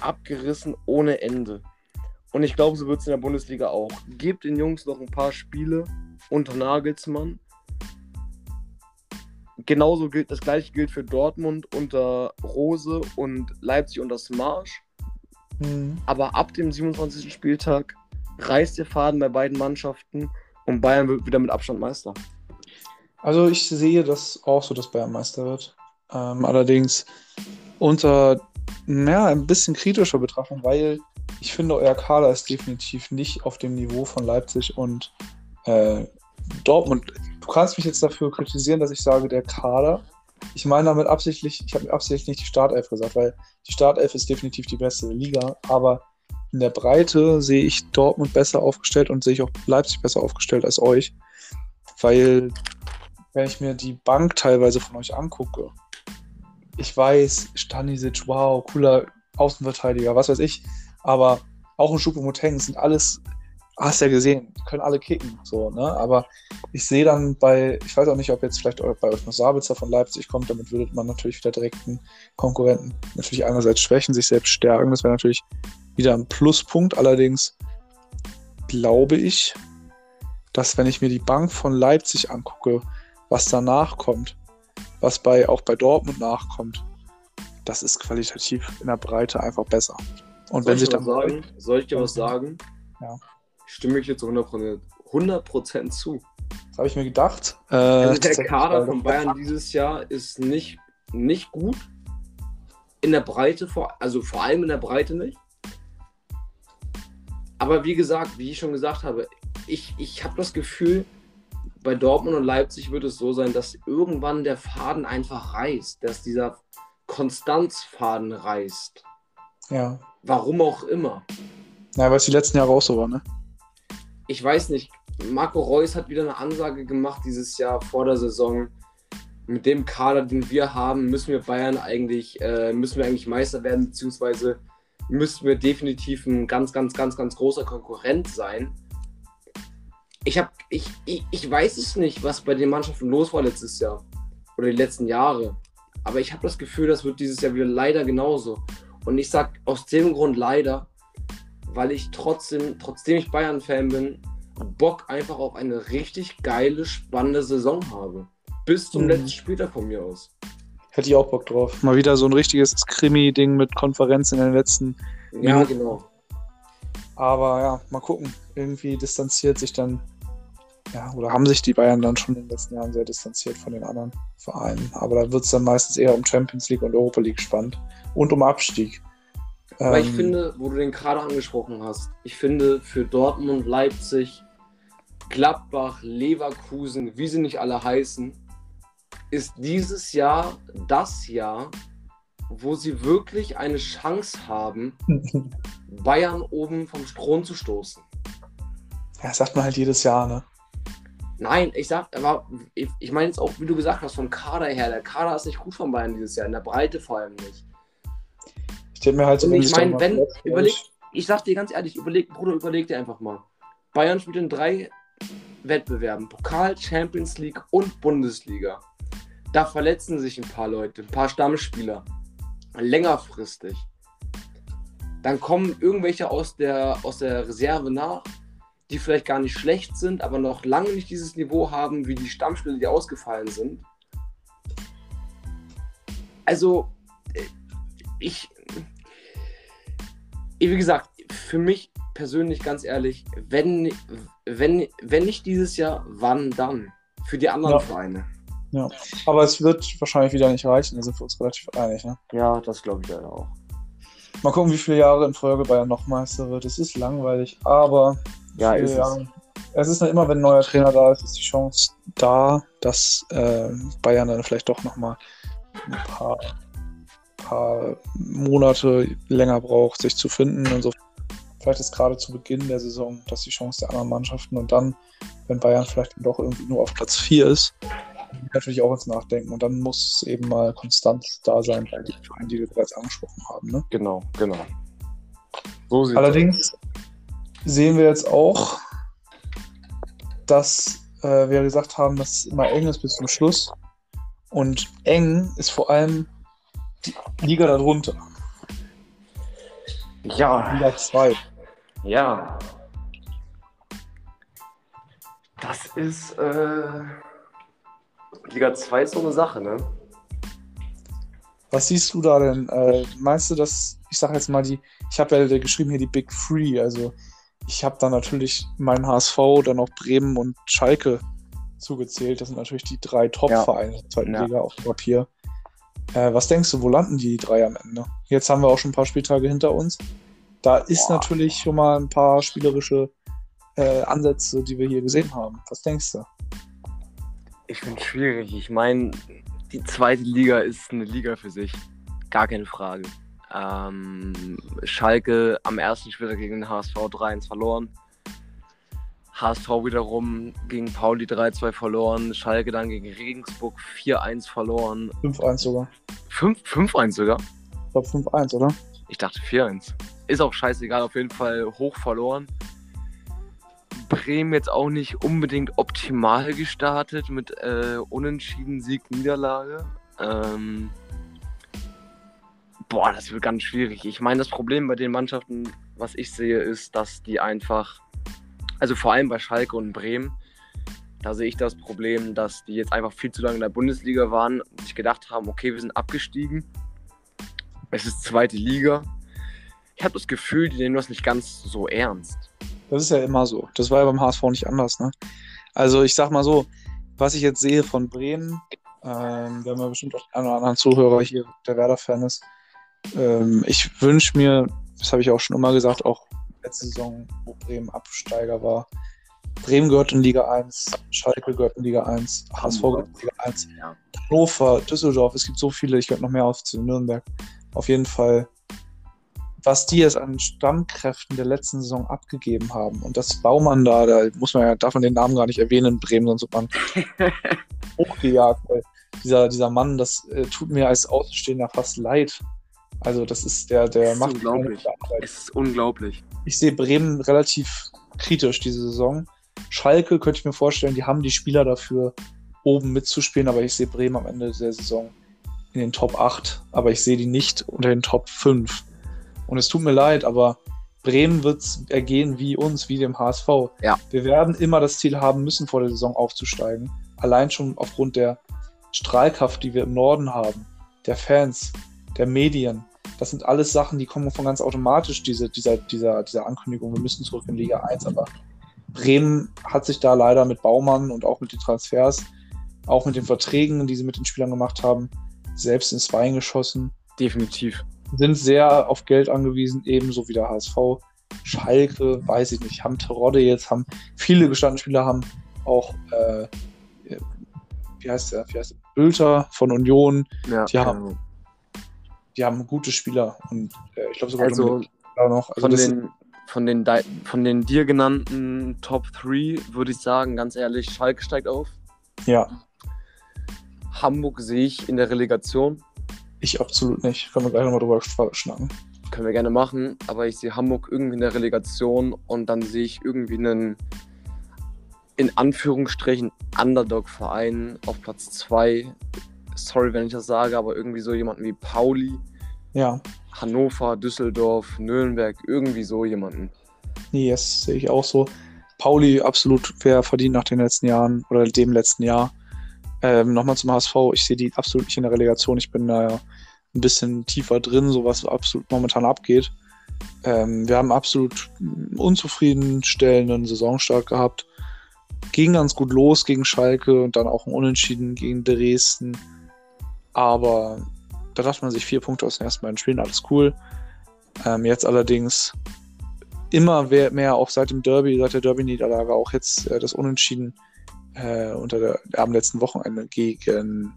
abgerissen ohne Ende. Und ich glaube, so wird es in der Bundesliga auch. Gebt den Jungs noch ein paar Spiele unter Nagelsmann. Genauso gilt das gleiche gilt für Dortmund unter Rose und Leipzig unter Smarsch. Mhm. Aber ab dem 27. Spieltag reißt der Faden bei beiden Mannschaften und Bayern wird wieder mit Abstand Meister. Also ich sehe das auch so, dass Bayern Meister wird. Ähm, allerdings unter ja, ein bisschen kritischer Betrachtung, weil ich finde, euer Kader ist definitiv nicht auf dem Niveau von Leipzig und äh, Dortmund, du kannst mich jetzt dafür kritisieren, dass ich sage, der Kader. Ich meine damit absichtlich, ich habe absichtlich nicht die Startelf gesagt, weil die Startelf ist definitiv die beste Liga, aber in der Breite sehe ich Dortmund besser aufgestellt und sehe ich auch Leipzig besser aufgestellt als euch. Weil, wenn ich mir die Bank teilweise von euch angucke, ich weiß, Stanisic, wow, cooler Außenverteidiger, was weiß ich, aber auch ein Schupomoteng sind alles, hast ja gesehen, können alle kicken, so, ne? Aber ich sehe dann bei, ich weiß auch nicht, ob jetzt vielleicht bei euch noch Sabitzer von Leipzig kommt, damit würde man natürlich wieder direkt einen Konkurrenten natürlich einerseits schwächen, sich selbst stärken, das wäre natürlich wieder ein Pluspunkt. Allerdings glaube ich, dass wenn ich mir die Bank von Leipzig angucke, was danach kommt, was bei, auch bei Dortmund nachkommt, das ist qualitativ in der Breite einfach besser. Und soll wenn sich ich dann. sagen, soll ich dir was sagen? Ja. Stimme ich jetzt zu 100%, 100 zu. Das habe ich mir gedacht. Äh, Also der Kader von Bayern dieses Jahr ist nicht, nicht gut. In der Breite, vor, also vor allem in der Breite nicht. Aber wie gesagt, wie ich schon gesagt habe, ich, ich habe das Gefühl, bei Dortmund und Leipzig wird es so sein, dass irgendwann der Faden einfach reißt, dass dieser Konstanzfaden reißt. Ja. Warum auch immer. Ja, weil es die letzten Jahre auch so war, ne? ich weiß nicht, Marco Reus hat wieder eine Ansage gemacht dieses Jahr vor der Saison. Mit dem Kader, den wir haben, müssen wir Bayern eigentlich, äh, müssen wir eigentlich Meister werden, beziehungsweise müssen wir definitiv ein ganz, ganz, ganz, ganz großer Konkurrent sein. Ich habe, ich, ich, ich weiß es nicht, was bei den Mannschaften los war letztes Jahr oder die letzten Jahre. Aber ich habe das Gefühl, das wird dieses Jahr wieder leider genauso. Und ich sag aus dem Grund leider, weil ich trotzdem, trotzdem ich Bayern-Fan bin, Bock einfach auf eine richtig geile, spannende Saison habe. Bis zum Mhm. letzten Spieltag von mir aus. Hätte ich auch Bock drauf. Mal wieder so ein richtiges Krimi-Ding mit Konferenz in den letzten. Ja, Minuten. genau. Aber ja, mal gucken. Irgendwie distanziert sich dann. Ja, oder haben sich die Bayern dann schon in den letzten Jahren sehr distanziert von den anderen Vereinen. Aber da wird es dann meistens eher um Champions League und Europa League spannend. Und um Abstieg. Aber ich Ähm, finde, wo du den gerade angesprochen hast, ich finde für Dortmund, Leipzig, Gladbach, Leverkusen, wie sie nicht alle heißen, ist dieses Jahr das Jahr, wo sie wirklich eine Chance haben, Bayern oben vom Thron zu stoßen. Ja, sagt man halt jedes Jahr, ne? Nein, ich sag, aber ich, ich meine jetzt auch, wie du gesagt hast, vom Kader her. Der Kader ist nicht gut von Bayern dieses Jahr, in der Breite vor allem nicht. Ich denke mir halt so, ich meine, wenn, überleg, ich sag dir ganz ehrlich, überleg, Bruder, überleg dir einfach mal. Bayern spielt in drei Wettbewerben: Pokal, Champions League und Bundesliga. Da verletzen sich ein paar Leute, ein paar Stammspieler. Längerfristig. Dann kommen irgendwelche aus der, aus der Reserve nach, die vielleicht gar nicht schlecht sind, aber noch lange nicht dieses Niveau haben wie die Stammspieler, die ausgefallen sind. Also, äh, ich, wie gesagt, für mich persönlich ganz ehrlich, wenn, wenn, wenn nicht dieses Jahr, wann dann? Für die anderen Ja. Vereine. Aber es wird wahrscheinlich wieder nicht reichen, da sind wir uns relativ einig, ne? Ja, das glaube ich leider auch. Mal gucken, wie viele Jahre in Folge Bayern noch Meister wird. Es ist langweilig, aber Ja, ist es. Jahre- es ist dann immer, wenn ein neuer Trainer da ist, ist die Chance da, dass äh, Bayern dann vielleicht doch nochmal ein paar, paar Monate länger braucht, sich zu finden und so. Vielleicht ist gerade zu Beginn der Saison das die Chance der anderen Mannschaften und dann, wenn Bayern vielleicht doch irgendwie nur auf Platz 4 ist, natürlich auch ins Nachdenken und dann muss es eben mal konstant da sein bei den Vereinen, die wir bereits angesprochen haben. Ne? Genau, genau. So Allerdings sehen wir jetzt auch, dass äh, wir gesagt haben, dass es immer eng ist bis zum Schluss. Und eng ist vor allem die Liga darunter. Ja, Liga 2. ja. Das ist, äh, Liga 2 ist so eine Sache, ne? Was siehst du da denn? Äh, meinst du, dass, ich sage jetzt mal, die, ich habe ja geschrieben hier die Big Three, also ich habe da natürlich meinen HSV, dann auch Bremen und Schalke zugezählt. Das sind natürlich die drei Top-Vereine der zweiten Ja. Liga auf dem Papier. Äh, was denkst du, wo landen die drei am Ende? Jetzt haben wir auch schon ein paar Spieltage hinter uns. Da ist Boah. natürlich schon mal ein paar spielerische äh, Ansätze, die wir hier gesehen haben. Was denkst du? Ich finde es schwierig. Ich meine, die zweite Liga ist eine Liga für sich. Gar keine Frage. Ähm, Schalke am ersten Spieltag gegen den HSV 3-1 verloren. HSV wiederum gegen Pauli 3-2 verloren. Schalke dann gegen Regensburg 4-1 verloren. 5-1 sogar. 5-1 sogar? Ich glaube 5-1, oder? Ich dachte 4-1. Ist auch scheißegal, auf jeden Fall hoch verloren. Bremen jetzt auch nicht unbedingt optimal gestartet mit äh, Unentschieden Sieg Niederlage. Ähm, boah, das wird ganz schwierig. Ich meine, das Problem bei den Mannschaften, was ich sehe, ist, dass die einfach, also vor allem bei Schalke und Bremen, da sehe ich das Problem, dass die jetzt einfach viel zu lange in der Bundesliga waren und sich gedacht haben, okay, wir sind abgestiegen. Es ist zweite Liga. Ich habe das Gefühl, die nehmen das nicht ganz so ernst. Das ist ja immer so. Das war ja beim HSV nicht anders, ne? Also ich sag mal so, was ich jetzt sehe von Bremen, ähm, wir haben ja bestimmt auch einen oder anderen Zuhörer hier, der Werder-Fan ist. Ähm, ich wünsche mir, das habe ich auch schon immer gesagt, auch letzte Saison, wo Bremen Absteiger war. Bremen gehört in Liga 1, Schalke gehört in Liga 1, HSV gehört in Liga 1, ja. Hannover, Düsseldorf, es gibt so viele, ich könnte noch mehr aufzählen, Nürnberg. Auf jeden Fall was die jetzt an Stammkräften der letzten Saison abgegeben haben. Und das Baumann da, da muss man ja, darf man den Namen gar nicht erwähnen in Bremen, sonst wird man hochgejagt. Weil dieser, dieser Mann, das äh, tut mir als Außenstehender fast leid. Also das ist der, der macht unglaublich. Es ist unglaublich. Ich sehe Bremen relativ kritisch diese Saison. Schalke könnte ich mir vorstellen, die haben die Spieler dafür, oben mitzuspielen, aber ich sehe Bremen am Ende der Saison in den Top 8, aber ich sehe die nicht unter den Top 5. Und es tut mir leid, aber Bremen wird es ergehen wie uns, wie dem HSV. Ja. Wir werden immer das Ziel haben müssen, vor der Saison aufzusteigen. Allein schon aufgrund der Strahlkraft, die wir im Norden haben, der Fans, der Medien. Das sind alles Sachen, die kommen von ganz automatisch, diese, dieser, dieser, dieser Ankündigung, wir müssen zurück in Liga 1. Aber Bremen hat sich da leider mit Baumann und auch mit den Transfers, auch mit den Verträgen, die sie mit den Spielern gemacht haben, selbst ins Bein geschossen. Definitiv sind sehr auf Geld angewiesen, ebenso wie der HSV. Schalke, weiß ich nicht, haben Terodde jetzt, haben viele gestandene Spieler, haben auch, äh, wie heißt der, wie heißt der, Bülter von Union, ja, die, haben, die haben gute Spieler und äh, ich glaube sogar also, noch. Also von, den, von, den, von den dir genannten Top 3 würde ich sagen, ganz ehrlich, Schalke steigt auf. Ja. Hamburg sehe ich in der Relegation. Ich absolut nicht. Können wir gleich nochmal drüber schnacken. Können wir gerne machen, aber ich sehe Hamburg irgendwie in der Relegation und dann sehe ich irgendwie einen, in Anführungsstrichen, Underdog-Verein auf Platz 2. Sorry, wenn ich das sage, aber irgendwie so jemanden wie Pauli. Ja. Hannover, Düsseldorf, Nürnberg, irgendwie so jemanden. Yes, sehe ich auch so. Pauli absolut wer verdient nach den letzten Jahren oder dem letzten Jahr. Ähm, Nochmal zum HSV, ich sehe die absolut nicht in der Relegation. Ich bin da ja ein bisschen tiefer drin, so was absolut momentan abgeht. Ähm, wir haben absolut unzufriedenstellenden Saisonstart gehabt. Ging ganz gut los gegen Schalke und dann auch ein Unentschieden gegen Dresden. Aber da dachte man sich vier Punkte aus den ersten beiden Spielen, alles cool. Ähm, jetzt allerdings immer mehr, auch seit dem Derby, seit der Derby-Niederlage, auch jetzt äh, das Unentschieden äh, unter der, am letzten Wochenende gegen,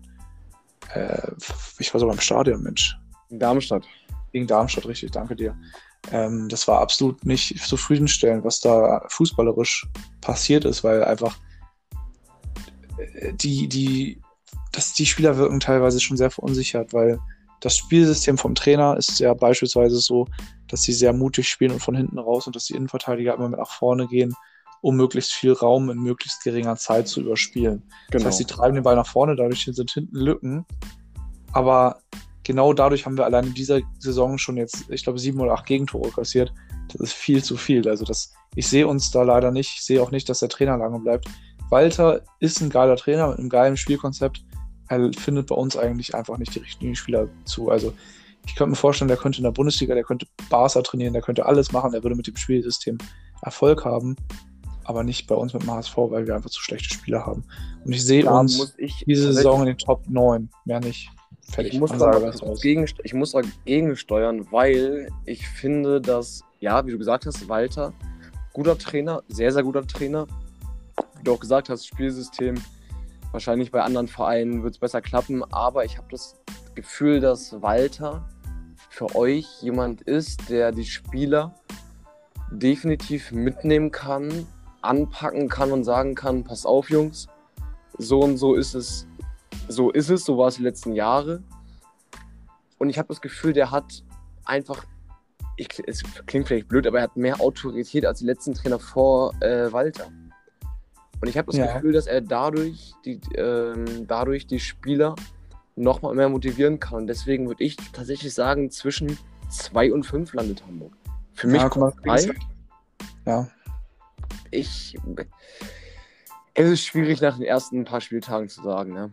äh, ich war sogar im Stadion, Mensch. In Darmstadt. Gegen Darmstadt, richtig, danke dir. Ähm, das war absolut nicht zufriedenstellend, was da fußballerisch passiert ist, weil einfach äh, die, die, dass die Spieler wirken teilweise schon sehr verunsichert, weil das Spielsystem vom Trainer ist ja beispielsweise so, dass sie sehr mutig spielen und von hinten raus und dass die Innenverteidiger immer mit nach vorne gehen um möglichst viel Raum in möglichst geringer Zeit zu überspielen. Genau. Das heißt, sie treiben den Ball nach vorne, dadurch sind hinten Lücken. Aber genau dadurch haben wir allein in dieser Saison schon jetzt, ich glaube, sieben oder acht Gegentore kassiert. Das ist viel zu viel. Also das, ich sehe uns da leider nicht. Ich sehe auch nicht, dass der Trainer lange bleibt. Walter ist ein geiler Trainer mit einem geilen Spielkonzept. Er findet bei uns eigentlich einfach nicht die richtigen Spieler zu. Also ich könnte mir vorstellen, der könnte in der Bundesliga, der könnte Barca trainieren, der könnte alles machen, der würde mit dem Spielsystem Erfolg haben aber nicht bei uns mit dem HSV, weil wir einfach zu schlechte Spieler haben. Und ich sehe uns diese Saison in den Top 9, mehr nicht. Fertig. Ich muss, Ansage, gegen, ich muss dagegen steuern, weil ich finde, dass, ja, wie du gesagt hast, Walter guter Trainer, sehr, sehr guter Trainer. Wie du auch gesagt hast, Spielsystem. Wahrscheinlich bei anderen Vereinen wird es besser klappen, aber ich habe das Gefühl, dass Walter für euch jemand ist, der die Spieler definitiv mitnehmen kann, anpacken kann und sagen kann, pass auf, Jungs, so und so ist es, so ist es, so war es die letzten Jahre. Und ich habe das Gefühl, der hat einfach, ich, es klingt vielleicht blöd, aber er hat mehr Autorität als die letzten Trainer vor äh, Walter. Und ich habe das ja. Gefühl, dass er dadurch die, ähm, dadurch die Spieler nochmal mehr motivieren kann. Und deswegen würde ich tatsächlich sagen, zwischen 2 und 5 landet Hamburg. Für mich ja, kommt drei. Ja. Ich. Es ist schwierig nach den ersten paar Spieltagen zu sagen, ne?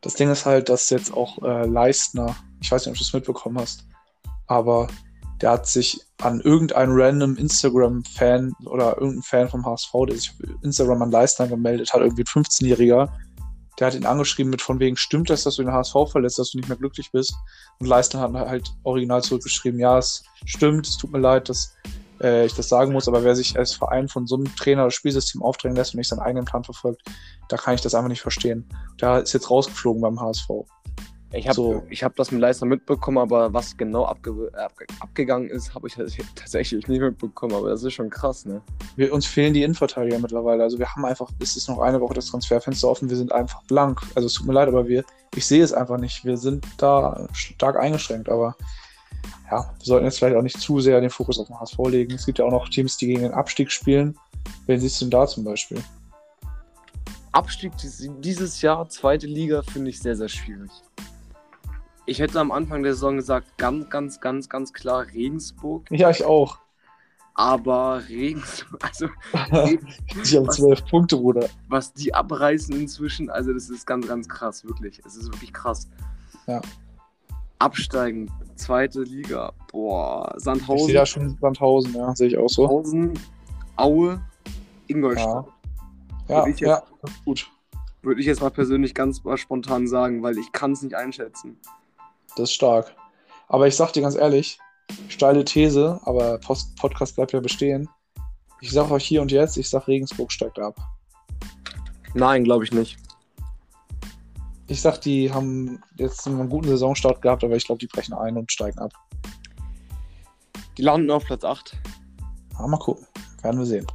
Das Ding ist halt, dass jetzt auch äh, Leistner, ich weiß nicht, ob du es mitbekommen hast, aber der hat sich an irgendeinen random Instagram-Fan oder irgendein Fan vom HSV, der sich auf Instagram an Leistner gemeldet hat, irgendwie ein 15-Jähriger, der hat ihn angeschrieben mit von wegen, stimmt das, dass du den HSV verlässt, dass du nicht mehr glücklich bist? Und Leistner hat halt original zurückgeschrieben, ja, es stimmt, es tut mir leid, dass äh, ich das sagen muss, aber wer sich als Verein von so einem Trainer oder Spielsystem aufdrängen lässt und nicht seinen eigenen Plan verfolgt, da kann ich das einfach nicht verstehen. Der ist jetzt rausgeflogen beim HSV. Ich habe so. hab das mit Leicester mitbekommen, aber was genau abge abge abgegangen ist, habe ich tatsächlich nicht mitbekommen. Aber das ist schon krass, ne? Wir, uns fehlen die Innenverteidiger mittlerweile. Also wir haben einfach, es ist noch eine Woche das Transferfenster offen, wir sind einfach blank. Also es tut mir leid, aber wir, ich sehe es einfach nicht. Wir sind da stark eingeschränkt, aber ja, wir sollten jetzt vielleicht auch nicht zu sehr den Fokus auf den HSV legen. Es gibt ja auch noch Teams, die gegen den Abstieg spielen. Wen siehst du denn da zum Beispiel? Abstieg dieses Jahr, zweite Liga, finde ich sehr, sehr schwierig. Ich hätte am Anfang der Saison gesagt, ganz, ganz, ganz, ganz klar Regensburg. Ja, ich auch. Aber Regensburg, also. ich habe zwölf Punkte, Bruder. Was die abreißen inzwischen, also das ist ganz, ganz krass, wirklich. Es ist wirklich krass. Ja. Absteigen, zweite Liga. Boah, Sandhausen. Ich sehe da schon Sandhausen, ja, sehe ich auch so. Sandhausen, Aue, Ingolstadt. Ja, ja, jetzt, ja gut. Würde ich jetzt mal persönlich ganz mal spontan sagen, weil ich kann es nicht einschätzen. Das ist stark. Aber ich sag dir ganz ehrlich, steile These, aber Post Podcast bleibt ja bestehen. Ich sag euch hier und jetzt, ich sag Regensburg steigt ab. Nein, glaube ich nicht. Ich sag, die haben jetzt einen guten Saisonstart gehabt, aber ich glaube, die brechen ein und steigen ab. Die landen auf Platz 8. Ja, mal gucken. Werden wir sehen.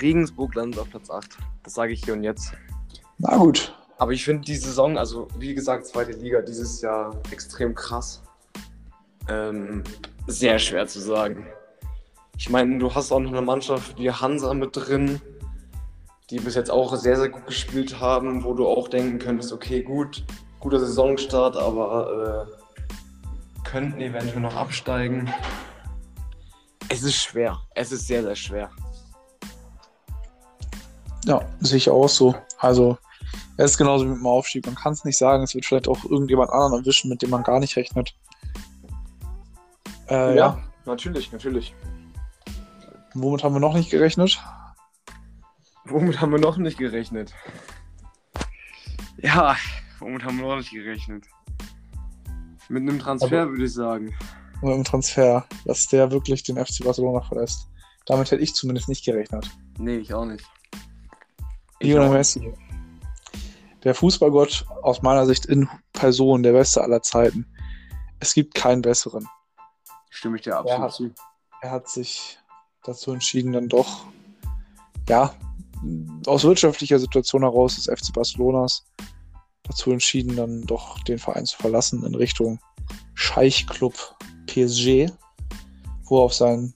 Regensburg landet auf Platz 8. Das sage ich hier und jetzt. Na gut. Aber ich finde die Saison, also wie gesagt, zweite Liga dieses Jahr extrem krass. Ähm, sehr schwer zu sagen. Ich meine, du hast auch noch eine Mannschaft wie Hansa mit drin, die bis jetzt auch sehr, sehr gut gespielt haben, wo du auch denken könntest, okay, gut, guter Saisonstart, aber äh, könnten eventuell noch absteigen. Es ist schwer. Es ist sehr, sehr schwer. Ja, sehe ich auch so. Also, es ist genauso wie mit dem Aufstieg. Man kann es nicht sagen. Es wird vielleicht auch irgendjemand anderen erwischen, mit dem man gar nicht rechnet. Äh, ja, ja, natürlich, natürlich. Womit haben wir noch nicht gerechnet? Womit haben wir noch nicht gerechnet? Ja, womit haben wir noch nicht gerechnet? Mit einem Transfer, würde ich sagen. Mit einem Transfer, dass der wirklich den FC Barcelona verlässt. Damit hätte ich zumindest nicht gerechnet. Nee, ich auch nicht. Lionel Messi. Der Fußballgott aus meiner Sicht in Person, der beste aller Zeiten. Es gibt keinen besseren. Stimme ich dir absolut er hat, zu. Er hat sich dazu entschieden, dann doch, ja, aus wirtschaftlicher Situation heraus des FC Barcelonas dazu entschieden, dann doch den Verein zu verlassen in Richtung Scheichclub PSG, wo er auf seinen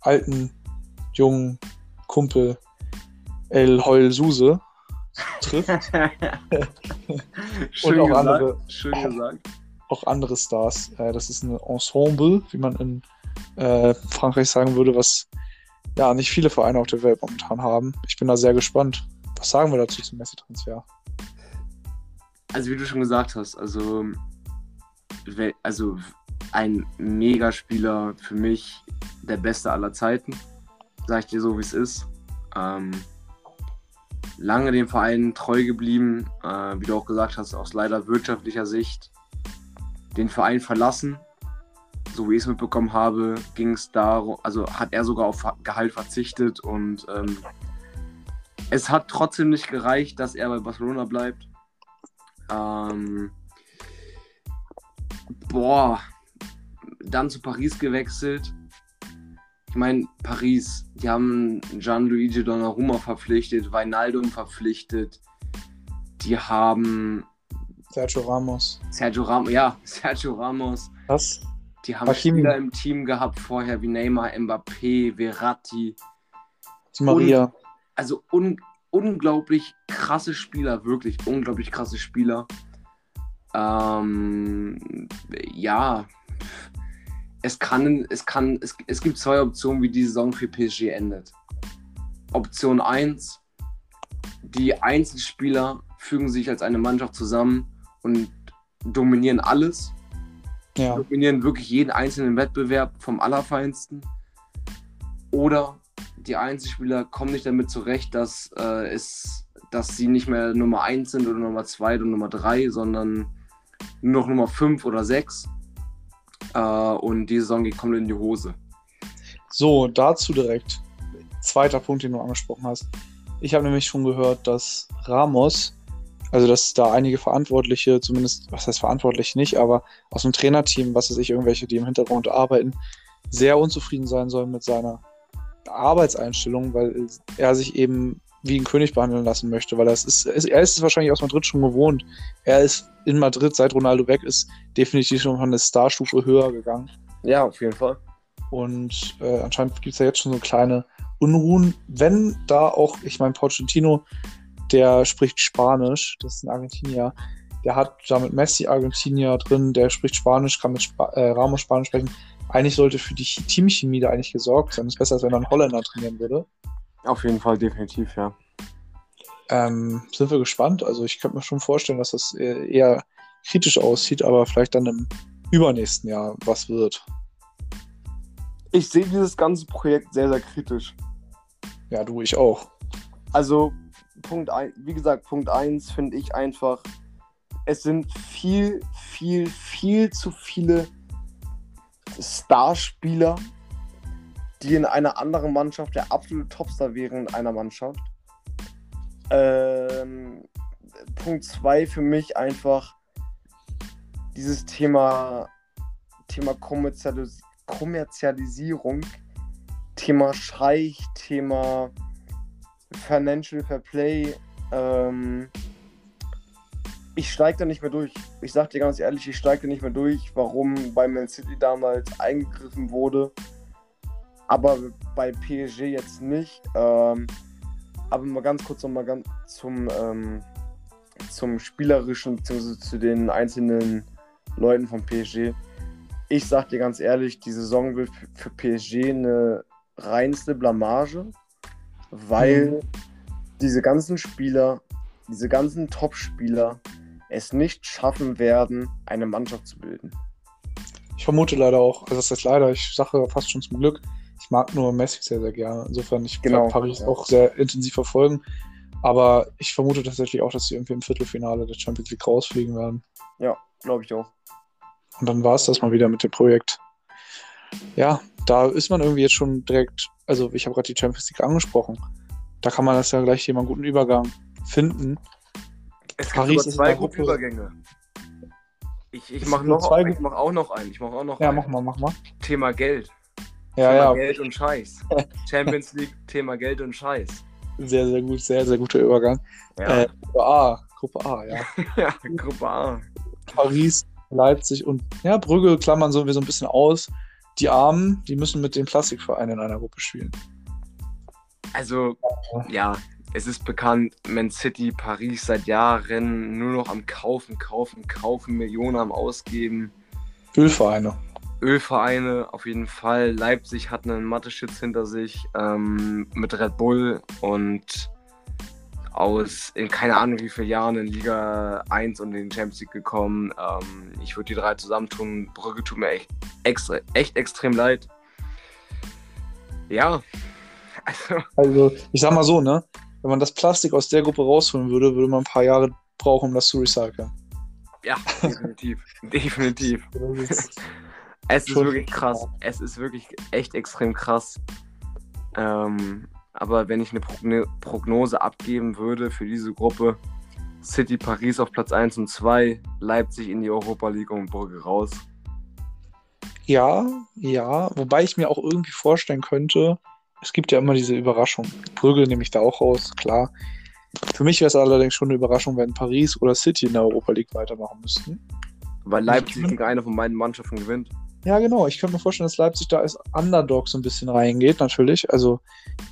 alten, jungen Kumpel El Heul Suse trifft. Schön und auch gesagt. andere, Schön gesagt. Auch andere Stars. Äh, das ist ein Ensemble, wie man in äh, Frankreich sagen würde, was ja nicht viele Vereine auf der Welt momentan haben. Ich bin da sehr gespannt. Was sagen wir dazu zum Messi-Transfer? Also wie du schon gesagt hast, also, also ein Megaspieler für mich, der beste aller Zeiten. Sag ich dir so, wie es ist. Ähm, lange dem Verein treu geblieben, äh, wie du auch gesagt hast, aus leider wirtschaftlicher Sicht den Verein verlassen, so wie ich es mitbekommen habe, ging es darum, also hat er sogar auf Gehalt verzichtet und ähm, es hat trotzdem nicht gereicht, dass er bei Barcelona bleibt. Ähm, boah, dann zu Paris gewechselt. Ich meine, Paris, die haben Gianluigi Donnarumma verpflichtet, Weinaldum verpflichtet. Die haben Sergio Ramos. Sergio Ramos, ja, Sergio Ramos. Was? Die haben Hakimi. Spieler im Team gehabt vorher wie Neymar, Mbappé, Verratti. Maria. Und, also un unglaublich krasse Spieler, wirklich unglaublich krasse Spieler. Ähm, ja, es kann, es kann, es, es gibt zwei Optionen, wie die Saison für PSG endet. Option 1, die Einzelspieler fügen sich als eine Mannschaft zusammen und dominieren alles. Ja. Dominieren wirklich jeden einzelnen Wettbewerb vom Allerfeinsten. Oder die Einzelspieler kommen nicht damit zurecht, dass, äh, es, dass sie nicht mehr Nummer 1 sind oder Nummer 2 oder Nummer 3, sondern nur noch Nummer 5 oder 6. Äh, und die Saison geht komplett in die Hose. So, dazu direkt. Zweiter Punkt, den du angesprochen hast. Ich habe nämlich schon gehört, dass Ramos also, dass da einige Verantwortliche, zumindest, was heißt verantwortlich nicht, aber aus dem Trainerteam, was weiß ich, irgendwelche, die im Hintergrund arbeiten, sehr unzufrieden sein sollen mit seiner Arbeitseinstellung, weil er sich eben wie ein König behandeln lassen möchte, weil das ist, er ist es wahrscheinlich aus Madrid schon gewohnt. Er ist in Madrid, seit Ronaldo weg ist, definitiv schon von der Starstufe höher gegangen. Ja, auf jeden Fall. Und äh, anscheinend gibt es ja jetzt schon so kleine Unruhen, wenn da auch, ich meine, Pochettino der spricht Spanisch, das ist ein Argentinier. Der hat da mit Messi Argentinier drin, der spricht Spanisch, kann mit Sp äh, Ramos Spanisch sprechen. Eigentlich sollte für die Teamchemie da eigentlich gesorgt sein. Es ist besser, als wenn man Holländer trainieren würde. Auf jeden Fall, definitiv, ja. Ähm, sind wir gespannt. Also ich könnte mir schon vorstellen, dass das eher kritisch aussieht, aber vielleicht dann im übernächsten Jahr was wird. Ich sehe dieses ganze Projekt sehr, sehr kritisch. Ja, du, ich auch. Also Punkt 1, wie gesagt, Punkt 1 finde ich einfach, es sind viel, viel, viel zu viele Starspieler, die in einer anderen Mannschaft der absolute Topstar wären in einer Mannschaft. Ähm, Punkt 2 für mich einfach dieses Thema, Thema Kommerzialis Kommerzialisierung, Thema Scheich, Thema Financial Fair Play, ähm, ich steige da nicht mehr durch. Ich sag dir ganz ehrlich, ich steige da nicht mehr durch, warum bei Man City damals eingegriffen wurde, aber bei PSG jetzt nicht. Ähm, aber mal ganz kurz nochmal ganz zum, ähm, zum spielerischen bzw. zu den einzelnen Leuten von PSG. Ich sag dir ganz ehrlich, die Saison wird für PSG eine reinste Blamage weil mhm. diese ganzen Spieler, diese ganzen Top-Spieler es nicht schaffen werden, eine Mannschaft zu bilden. Ich vermute leider auch, also das ist leider, ich sage fast schon zum Glück, mag nur Messi sehr, sehr gerne. Insofern, ich genau, Paris ja. auch sehr intensiv verfolgen. Aber ich vermute tatsächlich auch, dass sie irgendwie im Viertelfinale der Champions League rausfliegen werden. Ja, glaube ich auch. Und dann war es das mal wieder mit dem Projekt. Ja, da ist man irgendwie jetzt schon direkt, also ich habe gerade die Champions League angesprochen. Da kann man das ja gleich hier mal einen guten Übergang finden. Es gibt Paris ist zwei gute Übergänge. Ich, ich mache mach auch noch einen. Ich mache auch noch ja, einen. mach mal, mach mal. Thema Geld. Ja, Thema ja. Geld und Scheiß. Champions League, Thema Geld und Scheiß. Sehr, sehr gut, sehr, sehr guter Übergang. Ja. Äh, Gruppe A, Gruppe A, ja. ja, Gruppe A. Paris, Leipzig und ja, Brügge klammern so, wir so ein bisschen aus die Armen, die müssen mit den Plastikvereinen in einer Gruppe spielen. Also, ja, es ist bekannt, Man City, Paris seit Jahren nur noch am Kaufen, Kaufen, Kaufen, Millionen am Ausgeben. Ölvereine. Ölvereine, auf jeden Fall. Leipzig hat einen Mathe-Schütz hinter sich ähm, mit Red Bull und aus in keine Ahnung wie vielen Jahren in Liga 1 und in den Champions League gekommen. Ähm, ich würde die drei zusammentun. Brügge tut mir echt, extra, echt extrem leid. Ja. Also. also, ich sag mal so, ne? Wenn man das Plastik aus der Gruppe rausholen würde, würde man ein paar Jahre brauchen, um das zu recyceln. Ja, definitiv. definitiv. Es ist wirklich krass. Es ist wirklich echt extrem krass. Ähm, aber wenn ich eine Prognose abgeben würde für diese Gruppe, City Paris auf Platz 1 und 2, Leipzig in die Europa League und Brügge raus. Ja, ja, wobei ich mir auch irgendwie vorstellen könnte, es gibt ja immer diese Überraschung. Brügge nehme ich da auch raus, klar. Für mich wäre es allerdings schon eine Überraschung, wenn Paris oder City in der Europa League weitermachen müssten. Weil Leipzig gegen eine von beiden Mannschaften gewinnt. Ja, genau. Ich könnte mir vorstellen, dass Leipzig da als Underdog so ein bisschen reingeht, natürlich. Also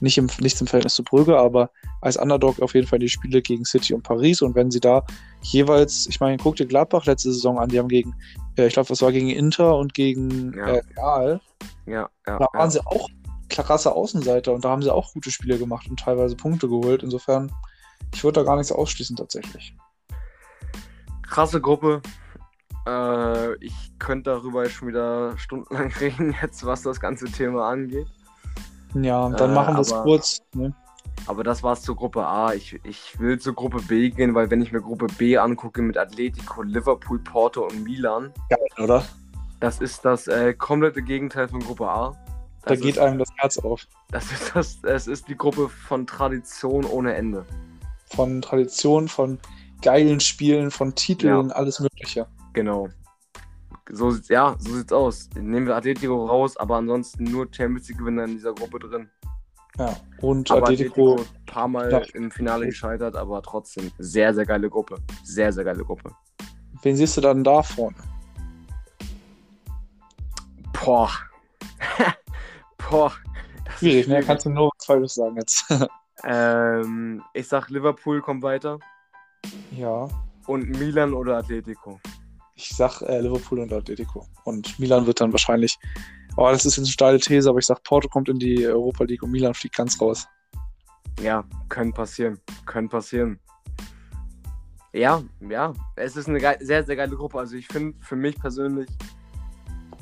nicht im, nichts im Verhältnis zu Brügge, aber als Underdog auf jeden Fall die Spiele gegen City und Paris. Und wenn sie da jeweils, ich meine, guck dir Gladbach letzte Saison an, die haben gegen, äh, ich glaube, das war gegen Inter und gegen Ja. äh, Real. Ja, ja. Da waren ja. sie auch krasse Außenseiter und da haben sie auch gute Spiele gemacht und teilweise Punkte geholt. Insofern, ich würde da gar nichts ausschließen tatsächlich. Krasse Gruppe. Äh, ich könnte darüber schon wieder stundenlang reden, jetzt was das ganze Thema angeht. Ja, dann Äh, machen wir es kurz. Ne? Aber das war's zur Gruppe A. Ich, ich will zur Gruppe B gehen, weil wenn ich mir Gruppe B angucke mit Atletico, Liverpool, Porto und Milan, Geil, oder? das ist das äh, komplette Gegenteil von Gruppe A. Da Das geht ist, einem das Herz auf. das ist das, es ist die Gruppe von Tradition ohne Ende. Von Tradition, von geilen Spielen, von Titeln, alles Mögliche. Genau. So sieht's, ja, so sieht's aus. Nehmen wir Atletico raus, aber ansonsten nur Champions League Gewinner in dieser Gruppe drin. Ja. Und Aber Atletico, Atletico ein paar Mal Ja. im Finale gescheitert, aber trotzdem sehr, sehr geile Gruppe. Sehr, sehr geile Gruppe. wen siehst du dann da vorne? Boah. Boah. Schwierig, ne? Kannst du nur was Falsches sagen jetzt. Ähm, ich sag Liverpool kommt weiter ja. und Milan oder Atletico. Ich sag äh, Liverpool und Atletico. Und Milan wird dann wahrscheinlich. Oh, das ist jetzt eine steile These, aber ich sag, Porto kommt in die Europa League und Milan fliegt ganz raus. Ja, können passieren. Können passieren. Ja, ja. Es ist eine sehr, sehr geile Gruppe. Also ich finde für mich persönlich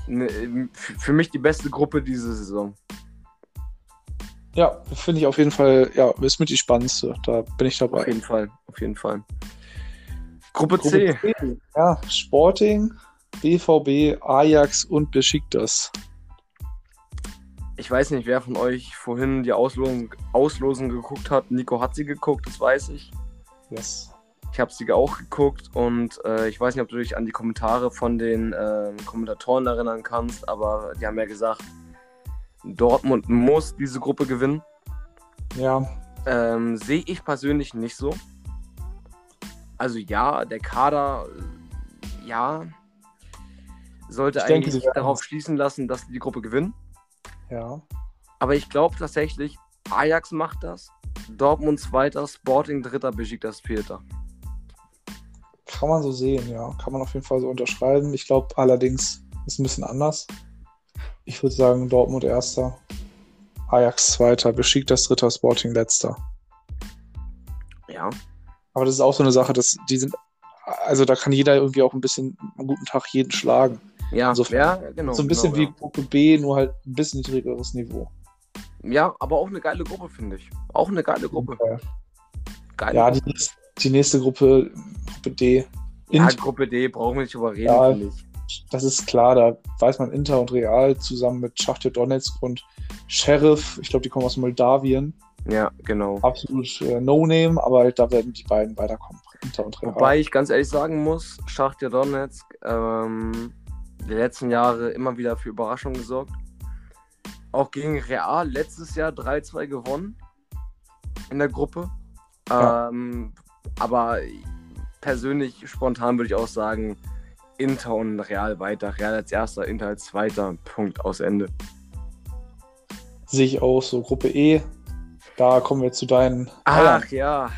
eine, f- für mich die beste Gruppe diese Saison. Ja, finde ich auf jeden Fall, ja, ist mit die spannendste. Da bin ich dabei. Auf jeden Fall. Auf jeden Fall. Gruppe, Gruppe C. C. Ja, Sporting, BVB, Ajax und Besiktas. Ich weiß nicht, wer von euch vorhin die Auslosung, Auslosung geguckt hat. Nico hat sie geguckt, das weiß ich. Yes. Ich habe sie auch geguckt und äh, ich weiß nicht, ob du dich an die Kommentare von den äh, Kommentatoren erinnern kannst, aber die haben ja gesagt, Dortmund muss diese Gruppe gewinnen. Ja, Ähm, Sehe ich persönlich nicht so. Also ja, der Kader, äh, ja, sollte Ich denke, eigentlich werden darauf schließen lassen, dass die die Gruppe gewinnen. ja. Aber ich glaube tatsächlich, Ajax macht das, Dortmund zweiter, Sporting dritter, Besiktas vierter. Kann man so sehen, ja. Kann man auf jeden Fall so unterschreiben. Ich glaube allerdings ist ein bisschen anders. Ich würde sagen, Dortmund erster, Ajax zweiter, Besiktas dritter, Sporting letzter. Ja, Aber das ist auch so eine Sache, dass die sind, also da kann jeder irgendwie auch ein bisschen am guten Tag jeden schlagen. ja, Insofern- ja, genau. so ein bisschen genau, wie Gruppe B, nur halt ein bisschen niedrigeres Niveau. Ja, aber auch eine geile Gruppe, finde ich. Auch eine geile Gruppe. Geile Ja, die, Gruppe. nächste- die nächste Gruppe, Gruppe D. ja, Int, Gruppe D brauchen wir nicht drüber reden, Ja. finde ich. das ist klar, da weiß man Inter und Real zusammen mit Schachtja Donetsk und Sheriff, ich glaube, die kommen aus Moldawien. Ja, genau. Absolut äh, No-Name, aber da werden die beiden weiterkommen. Inter und Real. Wobei ich ganz ehrlich sagen muss, Schachtja Donetsk ähm, die letzten Jahre immer wieder für Überraschungen gesorgt. Auch gegen Real letztes Jahr 3-2 gewonnen in der Gruppe. Ja. Ähm, aber persönlich, spontan würde ich auch sagen, Inter und Real weiter. Real als erster, Inter als zweiter. Punkt aus Ende. Sehe ich auch so. Gruppe E, da kommen wir zu deinen Bayern. Ach ja.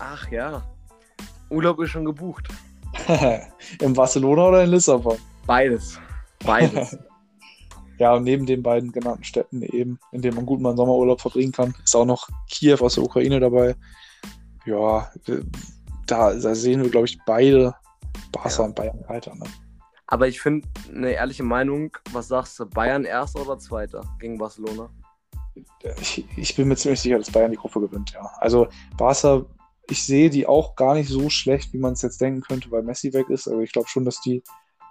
Ach ja. Urlaub ist schon gebucht. in Barcelona oder in Lissabon? Beides. Beides. Ja, und neben den beiden genannten Städten eben, in denen man gut mal einen Sommerurlaub verbringen kann, ist auch noch Kiew aus der Ukraine dabei. Ja, äh, da, da sehen wir, glaube ich, beide Barca Ja. und Bayern weiter. Ne? Aber ich finde, eine ehrliche Meinung, was sagst du, Bayern erster oder zweiter gegen Barcelona? Ich, ich bin mir ziemlich sicher, dass Bayern die Gruppe gewinnt, ja. Also Barca, ich sehe die auch gar nicht so schlecht, wie man es jetzt denken könnte, weil Messi weg ist. Also ich glaube schon, dass die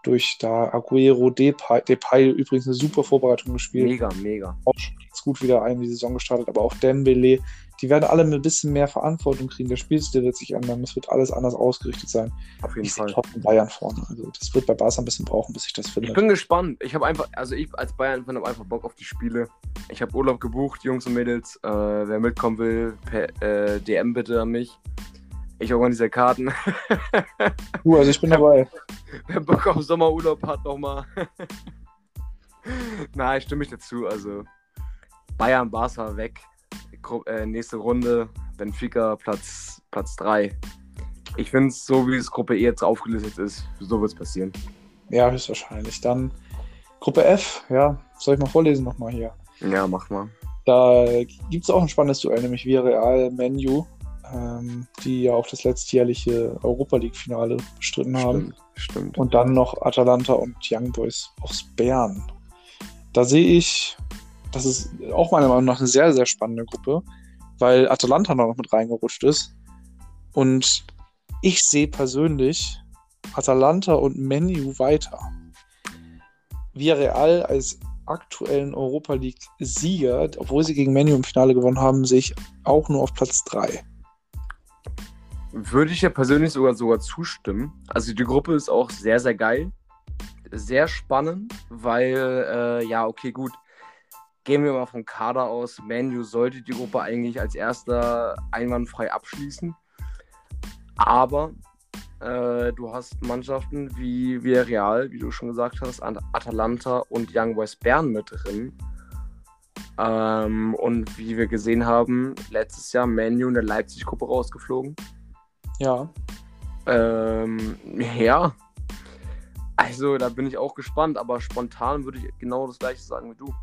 durch da Aguero, Depay, Depay übrigens eine super Vorbereitung gespielt. Mega, mega. Auch schon jetzt gut wieder ein die Saison gestartet, aber auch Dembele, die werden alle ein bisschen mehr Verantwortung kriegen. Der Spielstil wird sich ändern, es wird alles anders ausgerichtet sein. Auf jeden Ich Fall. Top in Bayern vorne. Also das wird bei Barca ein bisschen brauchen, bis ich das finde. Ich bin gespannt. Ich habe einfach, also ich als Bayern-Fan habe einfach Bock auf die Spiele. Ich habe Urlaub gebucht, Jungs und Mädels. Äh, wer mitkommen will, per äh, DM bitte an mich. Ich organisiere Karten. Du, also ich bin dabei. wer Bock auf Sommerurlaub hat, nochmal. Nein, stimme ich dazu. Also Bayern, Barca weg. Äh, nächste Runde. Benfica Platz, Platz 3. Ich finde es so, wie es Gruppe E jetzt aufgelistet ist, so wird es passieren. Ja, höchstwahrscheinlich. Dann Gruppe F, ja, soll ich mal vorlesen nochmal hier. Ja, mach mal. Da gibt es auch ein spannendes Duell, nämlich Villarreal Menu, ähm, die ja auch das letztjährliche Europa League-Finale bestritten haben. Stimmt, stimmt. Und dann noch Atalanta und Young Boys aus Bern. Da sehe ich, das ist auch meiner Meinung nach eine sehr, sehr spannende Gruppe, weil Atalanta noch mit reingerutscht ist. Und ich sehe persönlich Atalanta und Menu weiter. Villarreal als aktuellen Europa League-Sieger, obwohl sie gegen Menu im Finale gewonnen haben, sehe ich auch nur auf Platz 3. Würde ich ja persönlich sogar sogar zustimmen. Also die Gruppe ist auch sehr, sehr geil. Sehr spannend, weil, äh, ja, okay, gut. Gehen wir mal vom Kader aus. Manu sollte die Gruppe eigentlich als erster einwandfrei abschließen. Aber äh, du hast Mannschaften wie Villarreal, wie du schon gesagt hast, At- Atalanta und Young Boys Bern mit drin. Ähm, und wie wir gesehen haben, letztes Jahr Manu in der Leipzig-Gruppe rausgeflogen. Ja, Ähm, ja. Also, da bin ich auch gespannt, aber spontan würde ich genau das gleiche sagen wie du.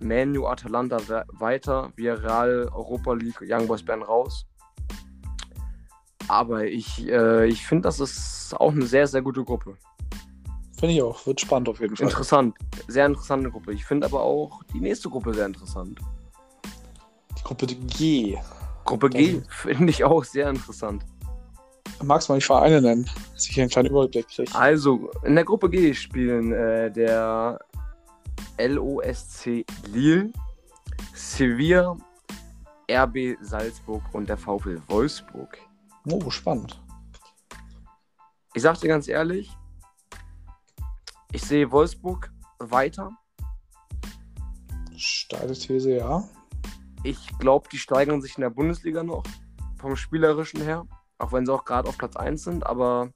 Manu, Atalanta we weiter, Villarreal, Europa League, Young Boys Bern raus. Aber ich, äh, ich finde, das ist auch eine sehr, sehr gute Gruppe. finde ich auch. Wird spannend auf jeden Fall. Interessant. Sehr interessante Gruppe. Ich finde aber auch die nächste Gruppe sehr interessant. Die Gruppe G. Gruppe G finde ich auch sehr interessant. Magst du mal die Vereine nennen, dass ich hier einen kleinen Überblick kriege? Also, in der Gruppe G spielen äh, der LOSC Lille, Sevilla, RB Salzburg und der VfL Wolfsburg. Oh, spannend. Ich sag dir ganz ehrlich, ich sehe Wolfsburg weiter. Steile These, ja. Ich glaube, die steigern sich in der Bundesliga noch vom Spielerischen her, auch wenn sie auch gerade auf Platz 1 sind, aber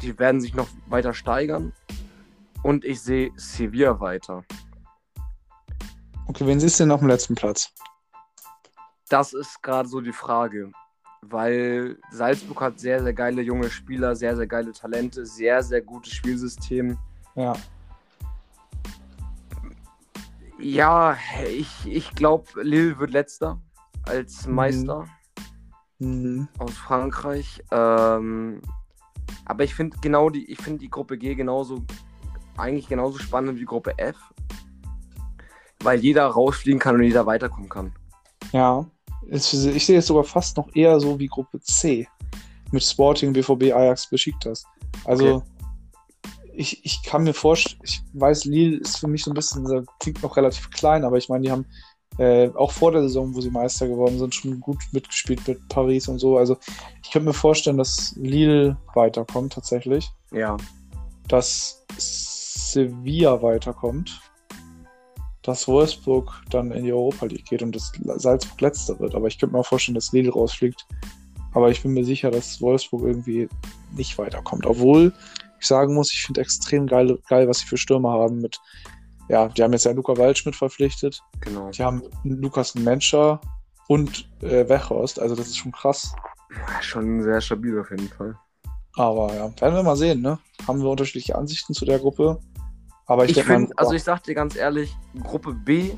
die werden sich noch weiter steigern. Und ich sehe Sevilla weiter. Okay, wen siehst du denn auf dem letzten Platz? Das ist gerade so die Frage. Weil Salzburg hat sehr, sehr geile junge Spieler, sehr, sehr geile Talente, sehr, sehr gutes Spielsystem. Ja. Ja, ich, ich glaube, Lille wird letzter als Mhm. Meister Mhm. aus Frankreich. Ähm, aber ich finde genau die, ich finde die Gruppe G genauso, eigentlich genauso spannend wie Gruppe F. Weil jeder rausfliegen kann und jeder weiterkommen kann. Ja. Ich sehe es sogar fast noch eher so wie Gruppe C. Mit Sporting, BVB, Ajax, Besiktas. Also, ich, ich kann mir vorstellen, ich weiß, Lille ist für mich so ein bisschen, das klingt noch relativ klein, aber ich meine, die haben äh, auch vor der Saison, wo sie Meister geworden sind, schon gut mitgespielt mit Paris und so. Also, ich könnte mir vorstellen, dass Lille weiterkommt tatsächlich. Ja. dass Sevilla weiterkommt, dass Wolfsburg dann in die Europa League geht und dass Salzburg letzter wird. Aber ich könnte mir auch vorstellen, dass Lille rausfliegt. Aber ich bin mir sicher, dass Wolfsburg irgendwie nicht weiterkommt. Obwohl ich sagen muss, ich finde extrem geil, geil, was sie für Stürmer haben. Mit, ja, die haben jetzt ja Luca Waldschmidt verpflichtet. Genau. Die haben Lukas Menscher und äh, Wechhorst. Also das ist schon krass. Ja, Schon sehr stabil auf jeden Fall. Aber ja, werden wir mal sehen, ne? Haben wir unterschiedliche Ansichten zu der Gruppe. Aber ich, Ich denke mal, also ich sag dir ganz ehrlich, Gruppe B,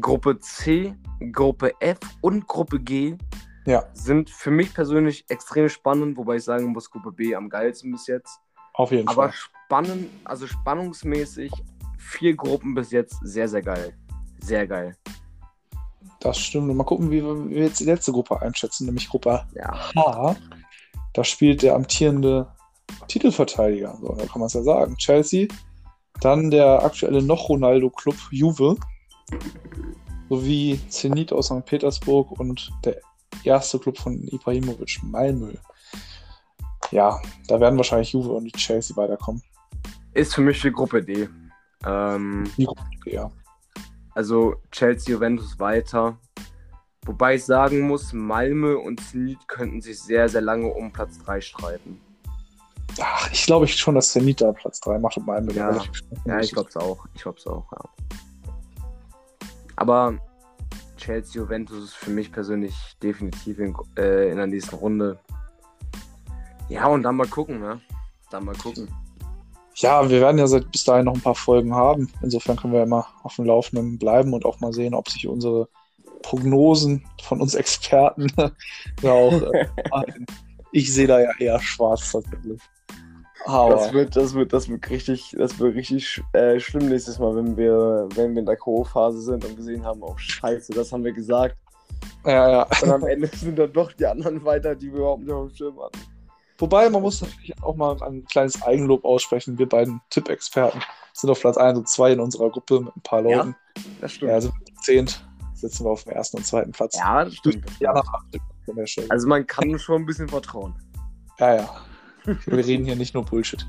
Gruppe C, Gruppe F und Gruppe G Ja. sind für mich persönlich extrem spannend, wobei ich sagen muss, Gruppe B am geilsten bis jetzt. auf jeden Aber Fall. spannend, also spannungsmäßig, vier Gruppen bis jetzt sehr, sehr geil. Sehr geil. Das stimmt. Mal gucken, wie wir, wie wir jetzt die letzte Gruppe einschätzen, nämlich Gruppe Ja. H. Da spielt der amtierende Titelverteidiger, so kann man es ja sagen. Chelsea, dann der aktuelle noch Ronaldo-Club Juve, sowie Zenit aus St. Petersburg und der erste Club von Ibrahimovic, Malmö. Ja, da werden wahrscheinlich Juve und Chelsea weiterkommen. Ist für mich die Gruppe D. Ähm, Die Gruppe, ja. also Chelsea, Juventus weiter. Wobei ich sagen muss, Malmö und Zenit könnten sich sehr, sehr lange um Platz 3 streiten. Ach, ich glaube ich schon, dass Zenit da Platz 3 macht und Malmö Ja. Ja, ich glaube es auch. Ich glaube es auch, ja. Aber Chelsea, Juventus ist für mich persönlich definitiv in, äh, in der nächsten Runde. Ja, und dann mal gucken, ne? Dann mal gucken. Ja, wir werden ja seit bis dahin noch ein paar Folgen haben. Insofern können wir ja mal auf dem Laufenden bleiben und auch mal sehen, ob sich unsere Prognosen von uns Experten ja auch. Äh, ich sehe da ja eher schwarz tatsächlich. Das wird, das wird, das wird richtig, das wird richtig äh, schlimm nächstes Mal, wenn wir, wenn wir in der Co-Phase sind und gesehen haben, oh Scheiße, das haben wir gesagt. ja, ja. Und am Ende sind dann doch die anderen weiter, die wir überhaupt nicht auf dem Schirm hatten. Wobei, man muss natürlich auch mal ein kleines Eigenlob aussprechen. Wir beiden Tippexperten sind auf Platz 1 und 2 in unserer Gruppe mit ein paar Ja, Leuten. Das stimmt. Ja, also zehnt sitzen wir auf dem ersten und zweiten Platz. Ja, das stimmt. Ja. Also man kann schon ein bisschen vertrauen. Ja, ja. Wir reden hier nicht nur Bullshit.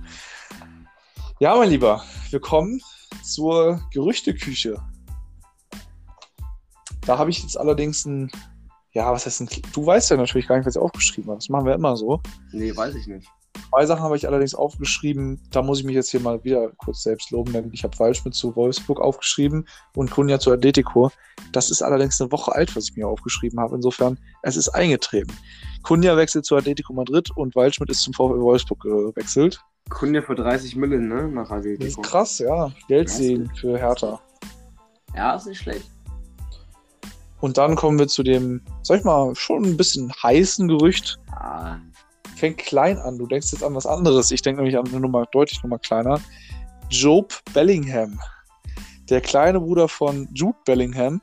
Ja, mein Lieber, wir kommen zur Gerüchteküche. Da habe ich jetzt allerdings ein, ja, was heißt ein, du weißt ja natürlich gar nicht, was ich aufgeschrieben habe. Das machen wir immer so. Nee, weiß ich nicht. Zwei Sachen habe ich allerdings aufgeschrieben. Da muss ich mich jetzt hier mal wieder kurz selbst loben, denn ich habe Waldschmidt zu Wolfsburg aufgeschrieben und Kunja zu Atletico. Das ist allerdings eine Woche alt, was ich mir aufgeschrieben habe. Insofern, es ist eingetreten. Kunja wechselt zu Atletico Madrid und Waldschmidt ist zum VfL Wolfsburg gewechselt. Kunde für 30 Millionen, ne? Nach Das ist Atletico. krass, ja. Geld sehen für Hertha. Ja, ist nicht schlecht. Und dann kommen wir zu dem, sag ich mal, schon ein bisschen heißen Gerücht. Ah, Fängt klein an. Du denkst jetzt an was anderes. Ich denke nämlich an eine Nummer deutlich Nummer kleiner. Job Bellingham. Der kleine Bruder von Jude Bellingham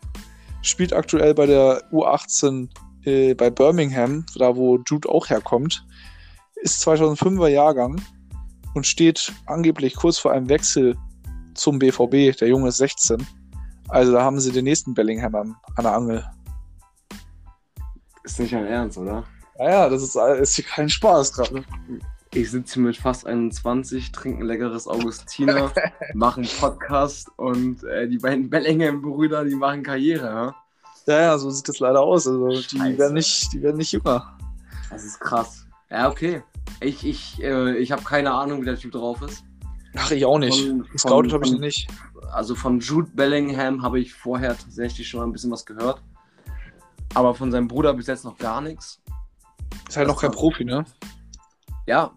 spielt aktuell bei der U18 äh, bei Birmingham, da wo Jude auch herkommt. Ist 2005er Jahrgang und steht angeblich kurz vor einem Wechsel zum BVB. Der Junge ist 16. Also da haben sie den nächsten Bellingham an, an der Angel. ist nicht ein Ernst, oder? Naja, das ist, ist hier kein Spaß gerade. Ich sitze hier mit fast 21, trinke ein leckeres Augustiner, mache einen Podcast und äh, die beiden Bellingham-Brüder, die machen Karriere, ja? Ja, ja, so sieht das leider aus. Also die werden nicht, die werden nicht jünger. Das ist krass. Ja, okay. Ich, ich, äh, ich habe keine Ahnung, wie der Typ drauf ist. Ach, ich auch nicht. Von- habe ich nicht. Also von Jude Bellingham habe ich vorher tatsächlich schon mal ein bisschen was gehört. Aber von seinem Bruder bis jetzt noch gar nichts. Ist halt Das noch kein Profi, ne? Ja,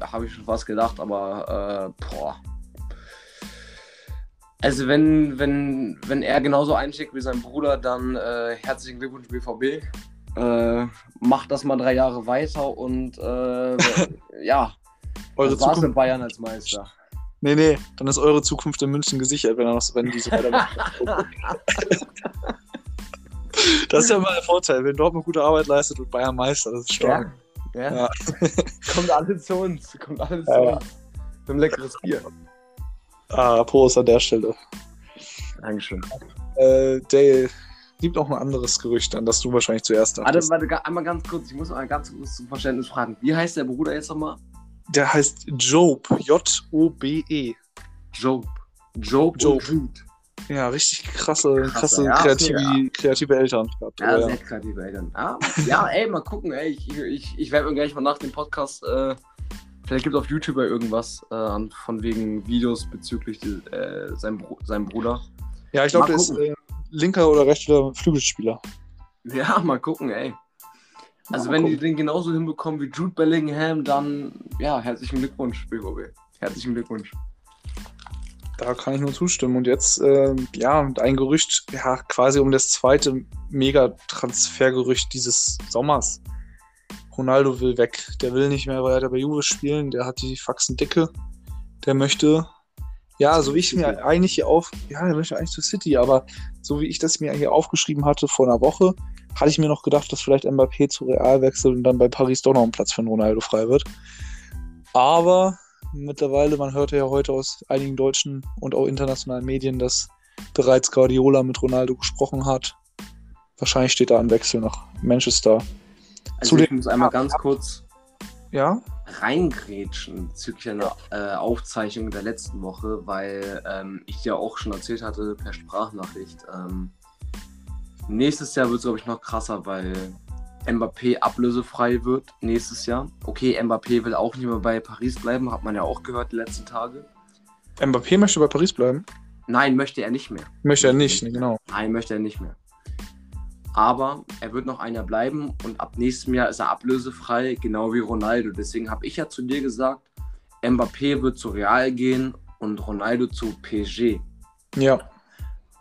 habe ich schon fast gedacht, aber äh, boah. Also wenn, wenn, wenn er genauso einschickt wie sein Bruder, dann äh, herzlichen Glückwunsch BVB. Äh, macht das mal drei Jahre weiter und äh, ja, Eure das war's Zukunft. mit Bayern als Meister. Nee, nee, dann ist eure Zukunft in München gesichert, wenn er noch so, wenn die so. das ist ja immer der Vorteil, wenn Dortmund gute Arbeit leistet und Bayern Meister, das ist stark. Ja. Ja. kommt alles zu uns. Kommt alles Ja, zu ja. uns. Wir haben leckeres Bier. Ah, Prost an der Stelle. Dankeschön. Äh, Dale, gibt noch ein anderes Gerücht, an das du wahrscheinlich zuerst Warte, dachtest. warte, ga- einmal ganz kurz. Ich muss mal ganz kurz zum Verständnis fragen. Wie heißt der Bruder jetzt nochmal? Der heißt Job, J-O-B-E. Job. Job, Job. und Jude. Ja, richtig krasse, Krasse, krasse ja, kreative, okay, kreative Eltern gehabt. Ja, Ja, sehr kreative Eltern. Ah, ja, ey, mal gucken, ey. Ich, ich, ich werde mir gleich mal nach dem Podcast, äh, vielleicht gibt es auf YouTube ja irgendwas äh, von wegen Videos bezüglich die, äh, seinem, seinem Bruder. ja ich glaube, der ist gucken. äh, linker oder rechter Flügelspieler. Ja, mal gucken, ey. Also Mal wenn gucken. die den genauso hinbekommen wie Jude Bellingham, dann ja, herzlichen Glückwunsch, BVB. Herzlichen Glückwunsch. Da kann ich nur zustimmen. Und jetzt, ähm, ja, ein Gerücht, ja, quasi um das zweite Mega-Transfergerücht dieses Sommers. Ronaldo will weg. Der will nicht mehr weiter bei Juve spielen. Der hat die Faxen dicke. Der möchte, ja, so wie ich mir eigentlich hier auf, ja, der möchte eigentlich zur City, aber so wie ich das mir hier aufgeschrieben hatte vor einer Woche, hatte ich mir noch gedacht, dass vielleicht Mbappé zu Real wechselt und dann bei Paris doch noch ein Platz für Ronaldo frei wird. Aber mittlerweile, man hörte ja heute aus einigen deutschen und auch internationalen Medien, dass bereits Guardiola mit Ronaldo gesprochen hat. Wahrscheinlich steht da ein Wechsel nach Manchester. Also ich muss einmal ganz kurz Ja? reingrätschen bezüglich einer äh, Aufzeichnung der letzten Woche, weil ähm, ich dir auch schon erzählt hatte per Sprachnachricht. Ähm, nächstes Jahr wird es, glaube ich, noch krasser, weil Mbappé ablösefrei wird nächstes Jahr. Okay, Mbappé will auch nicht mehr bei Paris bleiben, hat man ja auch gehört die letzten Tage. Mbappé möchte bei Paris bleiben? Nein, möchte er nicht mehr. Möchte er nicht, ne, genau. Nein, möchte er nicht mehr. Aber er wird noch ein Jahr bleiben und ab nächstem Jahr ist er ablösefrei, genau wie Ronaldo. Deswegen habe ich ja zu dir gesagt, Mbappé wird zu Real gehen und Ronaldo zu PSG. Ja.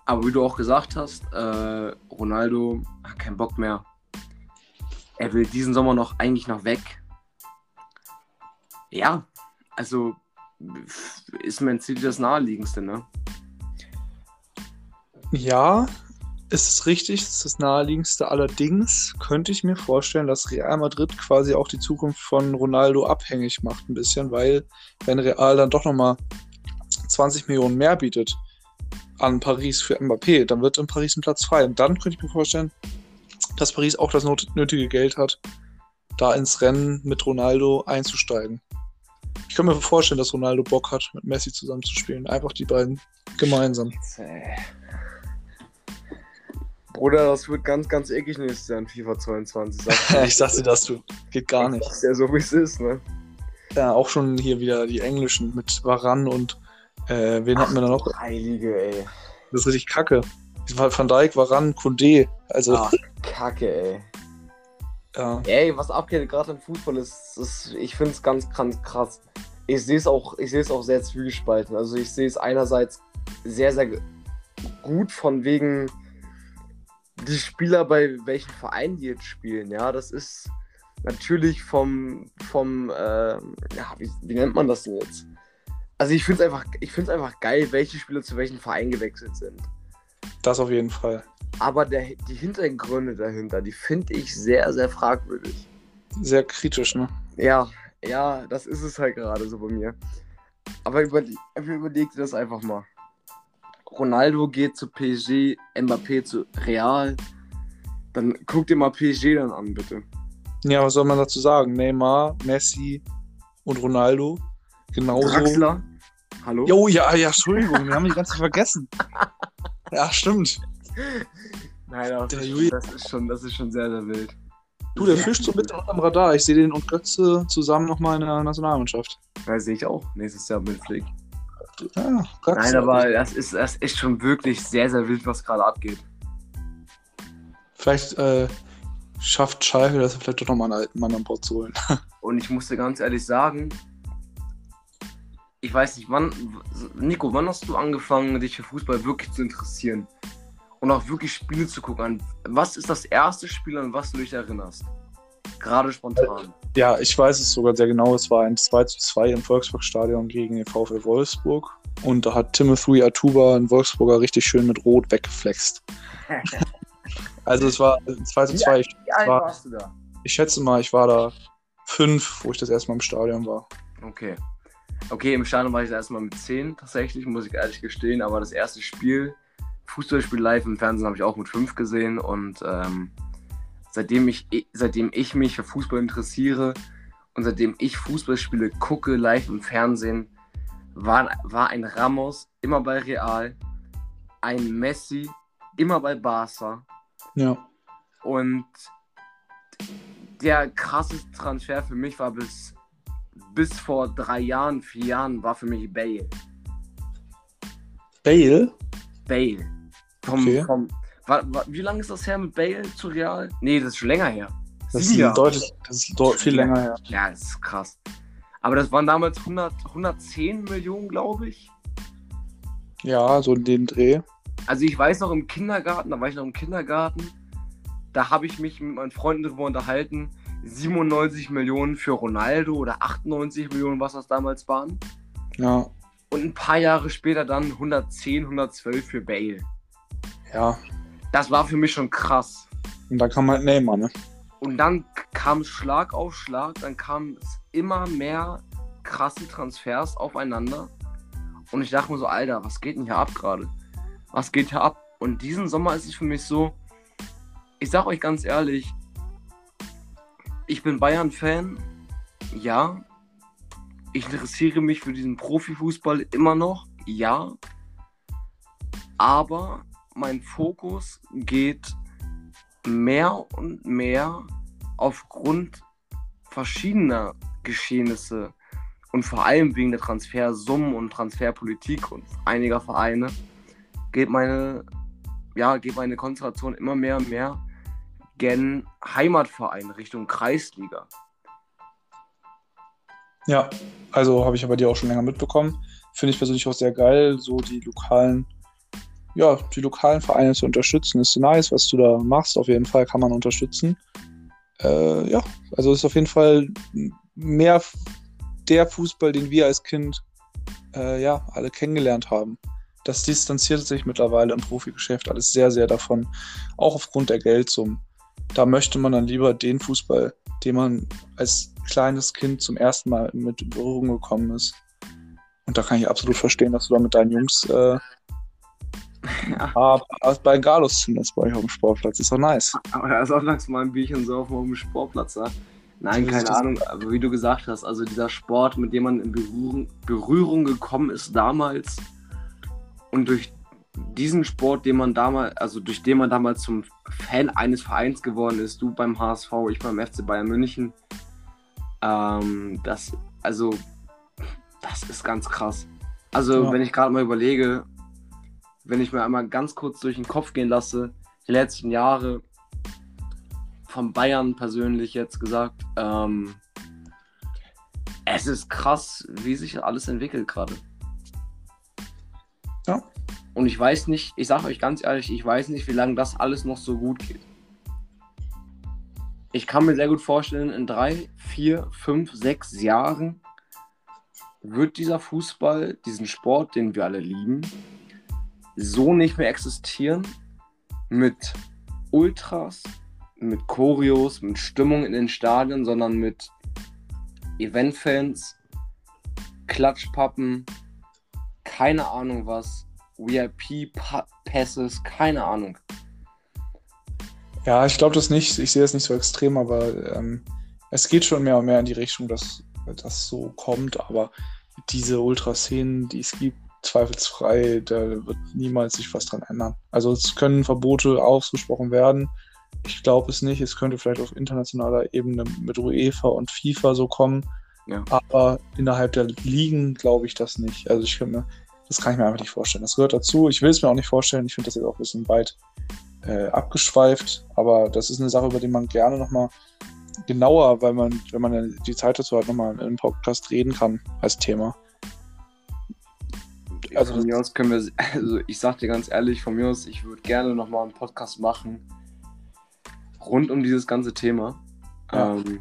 Aber wie du auch gesagt hast, äh, Ronaldo hat keinen Bock mehr. Er will diesen Sommer noch eigentlich noch weg. Ja, also ist Man City das naheliegendste, ne? Ja, ist es richtig, ist das naheliegendste. Allerdings könnte ich mir vorstellen, dass Real Madrid quasi auch die Zukunft von Ronaldo abhängig macht, ein bisschen, weil wenn Real dann doch nochmal 20 Millionen mehr bietet an Paris für Mbappé, dann wird in Paris ein Platz frei. Und dann könnte ich mir vorstellen, dass Paris auch das nötige Geld hat, da ins Rennen mit Ronaldo einzusteigen. Ich kann mir vorstellen, dass Ronaldo Bock hat, mit Messi zusammenzuspielen. Einfach die beiden gemeinsam. Bruder, das wird ganz, ganz eklig nächstes Jahr in FIFA 22. ich dachte das, du. Geht gar nicht. Ist ja so, wie es ist, ne? Ja, auch schon hier wieder die Englischen mit Varan und äh, wen hatten wir da noch? Heilige, ey. Das ist richtig kacke. Van Dijk, Varan, Kunde. Also, Ach, Kacke, ey. ja. Ey, was abgeht gerade im Fußball ist, ist ich finde es ganz, ganz krass. Ich sehe es auch, ich sehe es auch sehr zwiegespalten. Also ich sehe es einerseits sehr, sehr gut von wegen die Spieler bei welchen Vereinen die jetzt spielen. Ja, das ist natürlich vom, vom, ähm, ja, wie, wie nennt man das denn jetzt? Also ich finde es einfach, ich finde es einfach geil, welche Spieler zu welchen Vereinen gewechselt sind. Das auf jeden Fall. Aber der, die Hintergründe dahinter, die finde ich sehr, sehr fragwürdig. Sehr kritisch, ne? Ja, ja, das ist es halt gerade so bei mir. Aber überle überleg dir das einfach mal. Ronaldo geht zu PSG, Mbappé zu Real. Dann guck dir mal PSG dann an, bitte. Ja, was soll man dazu sagen? Neymar, Messi und Ronaldo. Genauso. Draxler. Hallo? Jo, ja, ja, Entschuldigung, wir haben die ganze vergessen. Ja, stimmt. Nein, aber Der das, Juli- das, ist schon, das ist schon sehr, sehr wild. Du, der fischt so mit unterm Radar. Ich sehe den und Götze zusammen nochmal in der Nationalmannschaft. Ja, sehe ich auch nächstes Jahr mit Flick. Ja, Götze. Nein, aber das ist, das ist schon wirklich sehr, sehr wild, was gerade abgeht. Vielleicht äh, schafft Schalke das vielleicht doch nochmal einen alten Mann an Bord zu holen. Und ich musste ganz ehrlich sagen, ich weiß nicht, wann, Nico, wann hast du angefangen, dich für Fußball wirklich zu interessieren? Und auch wirklich Spiele zu gucken. Was ist das erste Spiel, an was du dich erinnerst? Gerade spontan. Ja, ich weiß es sogar sehr genau. Es war ein 2 zu 2 im Volksparkstadion gegen den VfL Wolfsburg. Und da hat Timothy Atuba, ein Wolfsburger, richtig schön mit Rot weggeflext. Also es war 2 zu 2. Ich, Wie alt war- warst du da? ich schätze mal, ich war da fünf, wo ich das erste Mal im Stadion war. Okay. Okay, im Stadion war ich das erste Mal mit 10 tatsächlich, muss ich ehrlich gestehen. Aber das erste Spiel, Fußballspiel live im Fernsehen, habe ich auch mit 5 gesehen. Und ähm, seitdem, ich, seitdem ich mich für Fußball interessiere und seitdem ich Fußballspiele gucke live im Fernsehen, war, war ein Ramos immer bei Real, ein Messi immer bei Barca. Ja. Und der krasseste Transfer für mich war bis, bis vor drei Jahren, vier Jahren, war für mich Bale. Bale? Bale. Vom, Okay. wa, wie lange ist das her mit Bale zu Real? Nee, das ist schon länger her. Das ist, Jahre. deutlich, das ist deu- viel länger her. Ja, das ist krass. Aber das waren damals 100, 110 Millionen, glaube ich. Ja, so in dem Dreh. Also ich weiß noch im Kindergarten, da war ich noch im Kindergarten, da habe ich mich mit meinen Freunden darüber unterhalten, 97 Millionen für Ronaldo oder 98 Millionen, was das damals waren. Ja. Und ein paar Jahre später dann 110, 112 für Bale. Ja. Das war für mich schon krass. Und dann kam halt Neymar, ne? Und dann kam es Schlag auf Schlag, dann kam es immer mehr, krasse Transfers aufeinander. Und ich dachte mir so, Alter, was geht denn hier ab gerade? Was geht hier ab? Und diesen Sommer ist es für mich so, ich sag euch ganz ehrlich, ich bin Bayern-Fan, ja. Ich interessiere mich für diesen Profifußball immer noch, ja. Aber mein Fokus geht mehr und mehr aufgrund verschiedener Geschehnisse und vor allem wegen der Transfersummen und Transferpolitik und einiger Vereine geht meine, ja, geht meine Konzentration immer mehr und mehr gen Heimatverein Richtung Kreisliga. Ja, also habe ich aber dir auch schon länger mitbekommen. Finde ich persönlich auch sehr geil, so die lokalen, ja, die lokalen Vereine zu unterstützen. Ist nice, was du da machst. Auf jeden Fall kann man unterstützen. Äh, ja, also ist auf jeden Fall mehr der Fußball, den wir als Kind äh, ja alle kennengelernt haben. Das distanziert sich mittlerweile im Profigeschäft alles sehr, sehr davon, auch aufgrund der Geldsummen. Da möchte man dann lieber den Fußball, den man als kleines Kind zum ersten Mal mit in Berührung gekommen ist. Und da kann ich absolut verstehen, dass du da mit deinen Jungs äh, ja. bei Galus zündest bei euch auf dem Sportplatz. Ist doch nice. Aber da ist auch langsam mal ein Bierchen so auf dem Sportplatz. Ja? Nein, keine Ahnung, aber wie du gesagt hast, also dieser Sport, mit dem man in Berührung, Berührung gekommen ist damals und durch diesen Sport, den man damals, also durch den man damals zum Fan eines Vereins geworden ist, du beim HSV, ich beim FC Bayern München, ähm, das, also, das ist ganz krass. Also, ja. wenn ich gerade mal überlege, wenn ich mir einmal ganz kurz durch den Kopf gehen lasse, die letzten Jahre von Bayern persönlich jetzt gesagt, ähm, es ist krass, wie sich alles entwickelt gerade. Und ich weiß nicht, ich sage euch ganz ehrlich, ich weiß nicht, wie lange das alles noch so gut geht. Ich kann mir sehr gut vorstellen, in drei, vier, fünf, sechs Jahren wird dieser Fußball, diesen Sport, den wir alle lieben, so nicht mehr existieren mit Ultras, mit Choreos, mit Stimmung in den Stadien, sondern mit Eventfans, Klatschpappen, keine Ahnung was, VIP-Passes, keine Ahnung. Ja, ich glaube das nicht. Ich sehe das nicht so extrem, aber ähm, es geht schon mehr und mehr in die Richtung, dass das so kommt. Aber diese Ultraszenen, die es gibt, zweifelsfrei, da wird niemals sich was dran ändern. Also es können Verbote ausgesprochen werden. Ich glaube es nicht. Es könnte vielleicht auf internationaler Ebene mit UEFA und FIFA so kommen. Ja. Aber innerhalb der Ligen glaube ich das nicht. Also ich könnte mir, das kann ich mir einfach nicht vorstellen. Das gehört dazu. Ich will es mir auch nicht vorstellen. Ich finde das jetzt auch ein bisschen weit äh, abgeschweift. Aber das ist eine Sache, über die man gerne nochmal genauer, weil man, wenn man die Zeit dazu hat, nochmal in einem Podcast reden kann als Thema. Also von mir aus können wir, also ich sag dir ganz ehrlich, von mir aus, ich würde gerne nochmal einen Podcast machen rund um dieses ganze Thema. Ja. Ähm,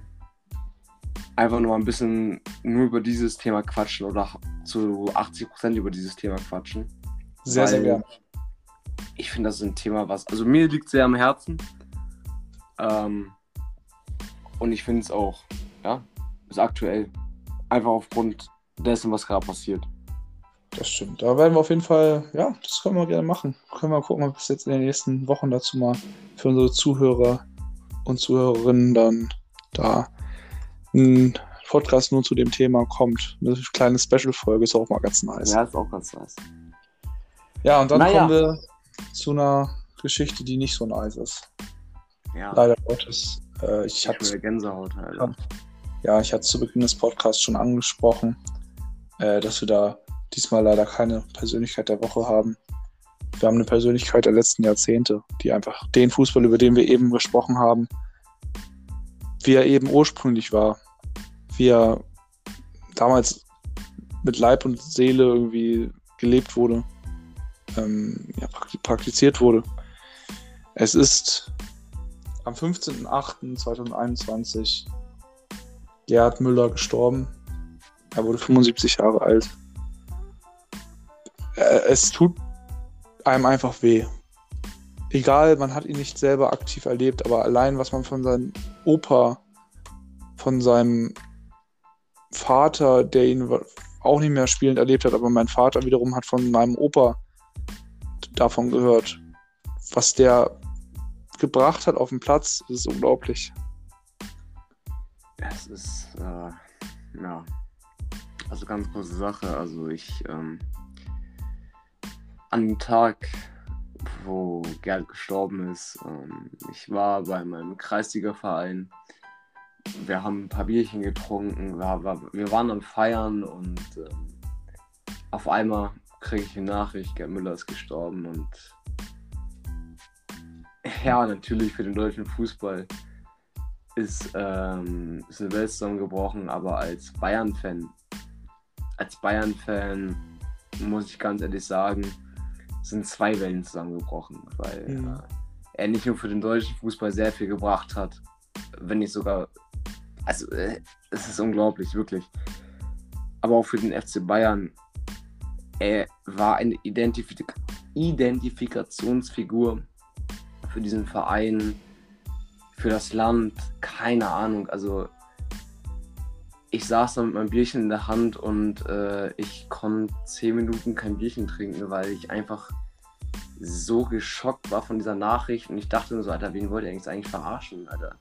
einfach nur ein bisschen nur über dieses Thema quatschen oder zu 80% über dieses Thema quatschen. Sehr, sehr gerne. Ich finde, das ist ein Thema, was, also mir liegt sehr am Herzen. Ähm, und ich finde es auch, ja, ist aktuell. Einfach aufgrund dessen, was gerade passiert. Das stimmt. Da werden wir auf jeden Fall, ja, das können wir gerne machen. Können wir gucken, ob es jetzt in den nächsten Wochen dazu mal für unsere Zuhörer und Zuhörerinnen dann da ein Podcast nur zu dem Thema kommt. Eine kleine Special-Folge ist auch mal ganz nice. Ja, ist auch ganz nice. Ja, und dann naja. kommen wir zu einer Geschichte, die nicht so nice ist. Ja. Leider Gottes. Äh, ich hatte Gänsehaut, Alter. Ja, ich hatte zu Beginn des Podcasts schon angesprochen, äh, dass wir da diesmal leider keine Persönlichkeit der Woche haben. Wir haben eine Persönlichkeit der letzten Jahrzehnte, die einfach den Fußball, über den wir eben gesprochen haben, wie er eben ursprünglich war, wie er damals mit Leib und Seele irgendwie gelebt wurde, ähm, ja, praktiziert wurde. Es ist am 15.08.2021 Gerhard Müller gestorben. Er wurde 75 Jahre alt. Äh, es tut einem einfach weh. Egal, man hat ihn nicht selber aktiv erlebt, aber allein was man von seinem Opa, von seinem Vater, der ihn auch nicht mehr spielend erlebt hat, aber mein Vater wiederum hat von meinem Opa davon gehört. Was der gebracht hat auf dem Platz, ist unglaublich. Es ist, äh, ja, also ganz große Sache. Also ich, ähm, an dem Tag, wo Gerd gestorben ist, ähm, ich war bei meinem Kreisliga-Verein. Wir haben ein paar Bierchen getrunken, wir, wir waren am Feiern und ähm, auf einmal kriege ich eine Nachricht, Gerd Müller ist gestorben und ja, natürlich für den deutschen Fußball ist ähm, Welt zusammengebrochen, aber als Bayern-Fan, als Bayern-Fan muss ich ganz ehrlich sagen, sind zwei Wellen zusammengebrochen, weil mhm. äh, er nicht nur für den deutschen Fußball sehr viel gebracht hat, wenn nicht sogar, also äh, es ist unglaublich, wirklich. Aber auch für den FC Bayern, er war eine Identifik Identifikationsfigur für diesen Verein, für das Land, keine Ahnung. Also ich saß da mit meinem Bierchen in der Hand und äh, ich konnte zehn Minuten kein Bierchen trinken, weil ich einfach so geschockt war von dieser Nachricht und ich dachte nur so, Alter, wen wollt ihr eigentlich verarschen, Alter?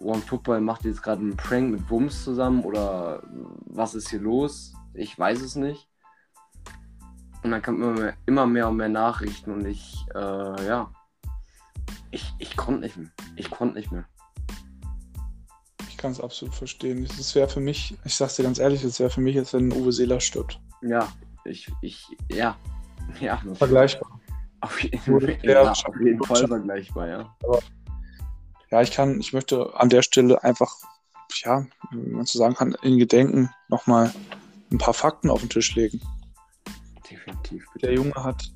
One Football macht jetzt gerade einen Prank mit Wums zusammen oder was ist hier los? Ich weiß es nicht. Und dann kamen immer mehr, immer mehr und mehr Nachrichten und ich, äh, ja, ich, ich konnte nicht mehr. Ich konnte nicht mehr. Ich kann es absolut verstehen. Es wäre für mich, ich sag's dir ganz ehrlich, es wäre für mich, als wenn Uwe Seeler stirbt. Ja, ich, ich, ja. Ja, vergleichbar. Auf jeden, ja, auf jeden Fall vergleichbar, ja. Aber, ja, ich kann, ich möchte an der Stelle einfach, ja, wie man so sagen kann, in Gedenken nochmal ein paar Fakten auf den Tisch legen. Definitiv. Bitte. Der Junge hat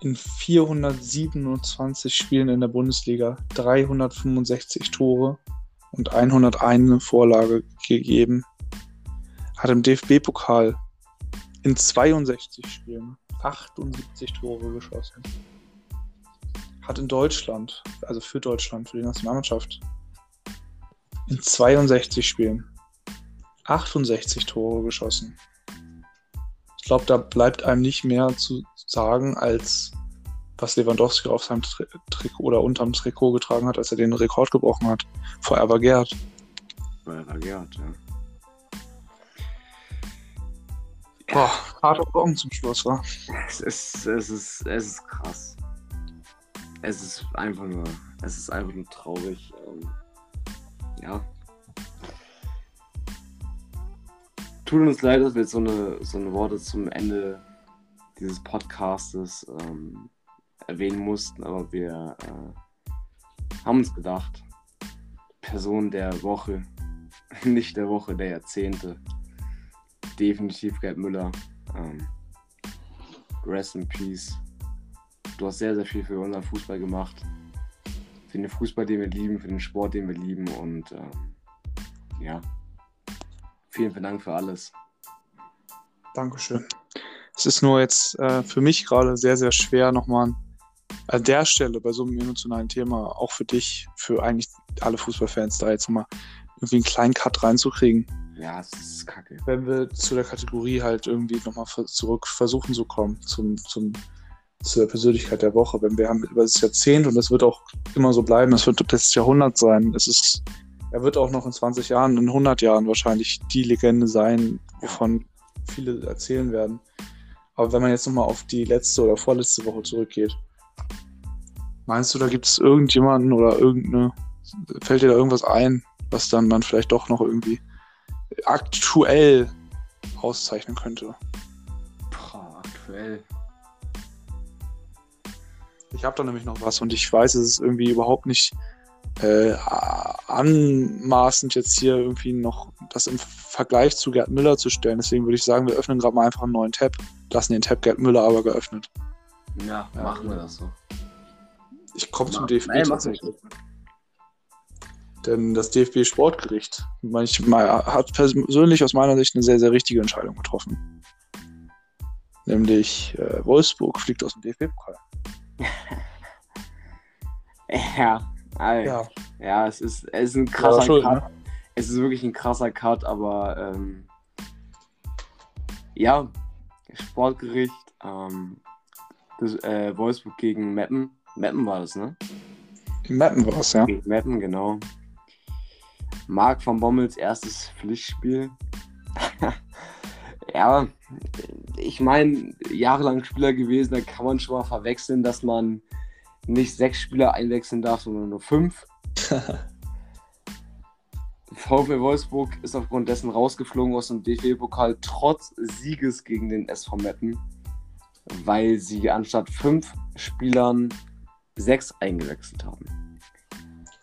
in 427 Spielen in der Bundesliga 365 Tore und 101 Vorlage gegeben. Hat im DFB-Pokal in 62 Spielen 78 Tore geschossen. Hat in Deutschland, also für Deutschland, für die Nationalmannschaft, in 62 Spielen 68 Tore geschossen. Ich glaube, da bleibt einem nicht mehr zu sagen, als was Lewandowski auf seinem Tri Trikot oder unterm Trikot getragen hat, als er den Rekord gebrochen hat. Vor Evergerd. Vor Evergerd, ja. Boah, harter Brocken zum Schluss, war. Es ist, es ist, es ist krass. Es ist einfach nur, es ist einfach nur traurig. Ähm, ja. Tut uns leid, dass wir jetzt so eine, so eine Worte zum Ende dieses Podcastes ähm, erwähnen mussten, aber wir äh, haben uns gedacht, Person der Woche, nicht der Woche, der Jahrzehnte, definitiv Gerd Müller. Ähm, rest in Peace. Du hast sehr, sehr viel für unseren Fußball gemacht. Für den Fußball, den wir lieben, für den Sport, den wir lieben und ähm, ja, vielen, vielen Dank für alles. Dankeschön. Es ist nur jetzt äh, für mich gerade sehr, sehr schwer, nochmal an der Stelle bei so einem emotionalen Thema, auch für dich, für eigentlich alle Fußballfans, da jetzt nochmal irgendwie einen kleinen Cut reinzukriegen. Ja, es ist kacke. Wenn wir zu der Kategorie halt irgendwie nochmal zurück versuchen zu kommen, zum, zum, zu der Persönlichkeit der Woche. Wenn wir haben über das Jahrzehnt und das wird auch immer so bleiben, das wird das Jahrhundert sein. Es ist, er wird auch noch in 20 Jahren, in 100 Jahren wahrscheinlich die Legende sein, wovon viele erzählen werden. Aber wenn man jetzt nochmal auf die letzte oder vorletzte Woche zurückgeht, meinst du, da gibt es irgendjemanden oder irgendeine, fällt dir da irgendwas ein, was dann man vielleicht doch noch irgendwie aktuell auszeichnen könnte? Boah, aktuell. Ich habe da nämlich noch was und ich weiß, es ist irgendwie überhaupt nicht äh, anmaßend jetzt hier irgendwie noch das im Vergleich zu Gerd Müller zu stellen. Deswegen würde ich sagen, wir öffnen gerade mal einfach einen neuen Tab, lassen den Tab Gerd Müller aber geöffnet. Ja, machen wir das so. Ich komme zum DFB Nein, tatsächlich. Denn das DFB Sportgericht manchmal, hat persönlich aus meiner Sicht eine sehr, sehr richtige Entscheidung getroffen. Nämlich äh, Wolfsburg fliegt aus dem DFB-Pokal. Ja, Alter. Ja. ja, es ist, es ist ein krasser Schuld, Cut. Ne? es ist wirklich ein krasser Cut, aber ähm, ja, Sportgericht, ähm, das, äh, Wolfsburg gegen Meppen. Meppen war das, ne? In Mappen war es, ja. Gegen Meppen, genau. Marc von Bommels erstes Pflichtspiel. ja, ich meine, jahrelang Spieler gewesen, da kann man schon mal verwechseln, dass man nicht sechs Spieler einwechseln darf, sondern nur fünf. VfL Wolfsburg ist aufgrund dessen rausgeflogen aus dem DFB-Pokal trotz Sieges gegen den SV Meppen, weil sie anstatt fünf Spielern sechs eingewechselt haben.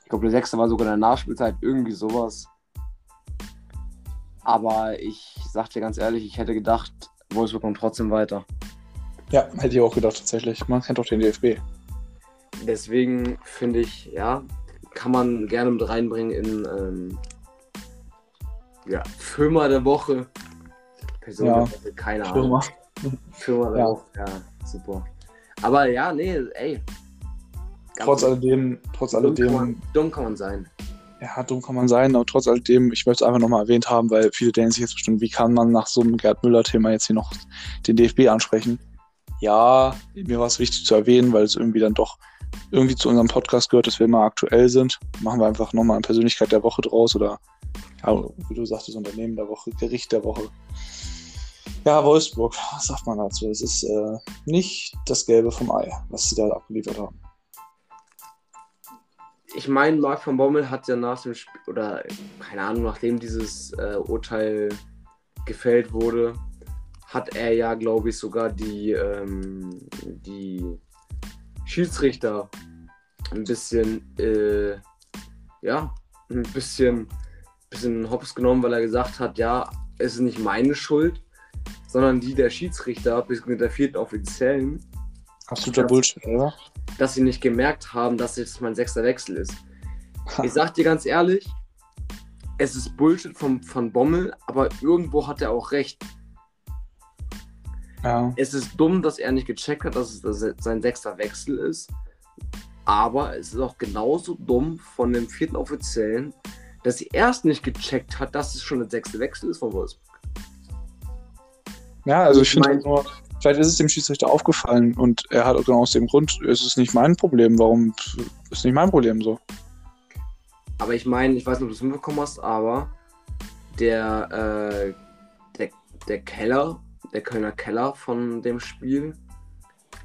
Ich glaube, der sechste war sogar in der Nachspielzeit, irgendwie sowas. Aber ich sag dir ganz ehrlich, ich hätte gedacht, Wolfsburg kommt trotzdem weiter. Ja, hätte ich auch gedacht, tatsächlich. Man kennt doch den DFB. Deswegen finde ich, ja, kann man gerne mit reinbringen in ähm, ja, Firma der Woche. Person Ja, der Woche, keine Ahnung. Firma. Firma der Ja. Woche, ja, super. Aber ja, nee, ey. Trotz alledem, trotz dumm, kann alledem, man, dumm kann man sein. Ja, dumm kann man sein, aber trotz alledem, ich möchte es einfach nochmal erwähnt haben, weil viele denken sich jetzt bestimmt, wie kann man nach so einem Gerd Müller-Thema jetzt hier noch den DFB ansprechen? Ja, mir war es wichtig zu erwähnen, weil es irgendwie dann doch irgendwie zu unserem Podcast gehört, dass wir immer aktuell sind. Machen wir einfach nochmal eine Persönlichkeit der Woche draus oder, ja, wie du sagtest, Unternehmen der Woche, Gericht der Woche. Ja, Wolfsburg, was sagt man dazu? Es ist äh, nicht das Gelbe vom Ei, was sie da abgeliefert haben. Ich meine, Marc von Bommel hat ja nach dem Spiel, oder keine Ahnung, nachdem dieses äh, Urteil gefällt wurde, hat er ja, glaube ich, sogar die, ähm, die Schiedsrichter ein bisschen, äh, ja, ein bisschen, bisschen hops genommen, weil er gesagt hat, ja, es ist nicht meine Schuld, sondern die der Schiedsrichter bis mit der vierten Offiziellen, Absoluter. Bullshit, oder? dass sie nicht gemerkt haben, dass jetzt mein sechster Wechsel ist. Ich sag dir ganz ehrlich, es ist Bullshit vom, von Bommel, aber irgendwo hat er auch recht. Ja. Es ist dumm, dass er nicht gecheckt hat, dass es es sein sechster Wechsel ist. Aber es ist auch genauso dumm von dem vierten Offiziellen, dass sie erst nicht gecheckt hat, dass es schon der sechste Wechsel ist von Wolfsburg. Ja, also ich Ich finde nur, vielleicht ist es dem Schiedsrichter aufgefallen und er hat genau aus dem Grund, es ist nicht mein Problem, warum ist nicht mein Problem so. Aber ich meine, ich weiß nicht, ob du es mitbekommen hast, aber der, äh, der, der Keller, der Kölner Keller von dem Spiel,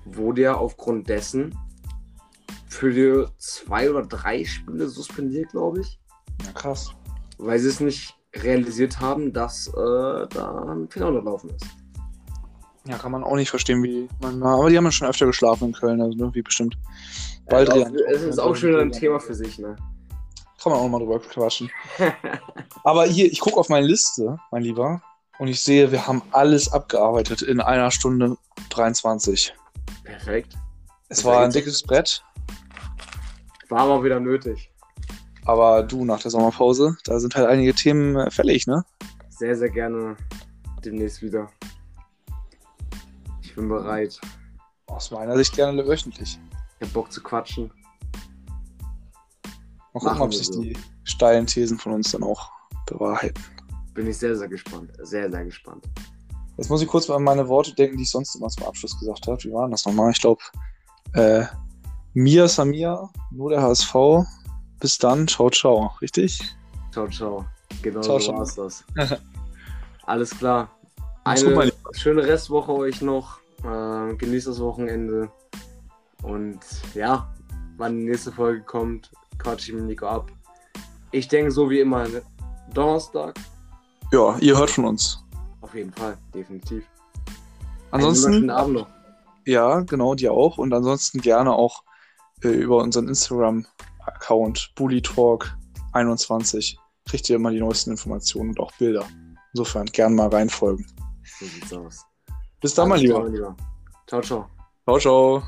wurde ja aufgrund dessen für die zwei oder drei Spiele suspendiert, glaube ich, Ja, krass. weil sie es nicht realisiert haben, dass äh, da ein Fehler unterlaufen ist. Ja, kann man auch nicht verstehen, wie man. Aber die haben ja schon öfter geschlafen in Köln, also ne, wie bestimmt. Bald also, reden. es ist auch schon ein Thema für sich, ne? Kann man auch mal drüber quatschen. Aber hier, ich gucke auf meine Liste, mein Lieber, und ich sehe, wir haben alles abgearbeitet in einer Stunde 23. Perfekt. Es war ein dickes Brett, War aber wieder nötig. aber du nach der Sommerpause, da sind halt einige Themen äh, fällig, ne? Sehr, sehr gerne demnächst wieder. Ich bin bereit. Aus meiner Sicht gerne wöchentlich. Ich hab Bock zu quatschen. Mal gucken, Machen ob sich so. die steilen Thesen von uns dann auch bewahrheiten. Bin ich sehr, sehr gespannt. Sehr, sehr gespannt. Jetzt muss ich kurz mal an meine Worte denken, die ich sonst immer zum Abschluss gesagt habe. Wie waren das nochmal? Ich glaube, äh, Mia Samia, nur der HSV. Bis dann, ciao, ciao. Richtig? Ciao, ciao. Genau Ciao, so ciao. war's das. Alles klar. Eine schöne Restwoche euch noch. Äh, genießt das Wochenende. Und ja, wann die nächste Folge kommt, quatsch ich mit Nico ab. Ich denke so wie immer ne? Donnerstag. Ja, ihr hört von uns. Auf jeden Fall, definitiv. Einen Ansonsten, wunderschönen Abend noch. ja, genau, dir auch. Und ansonsten gerne auch äh, über unseren Instagram-Account BullyTalk21 kriegt ihr immer die neuesten Informationen und auch Bilder. Insofern gern mal reinfolgen. So sieht's aus. Bis dann, mein Lieber. Ciao, ciao. Ciao, ciao.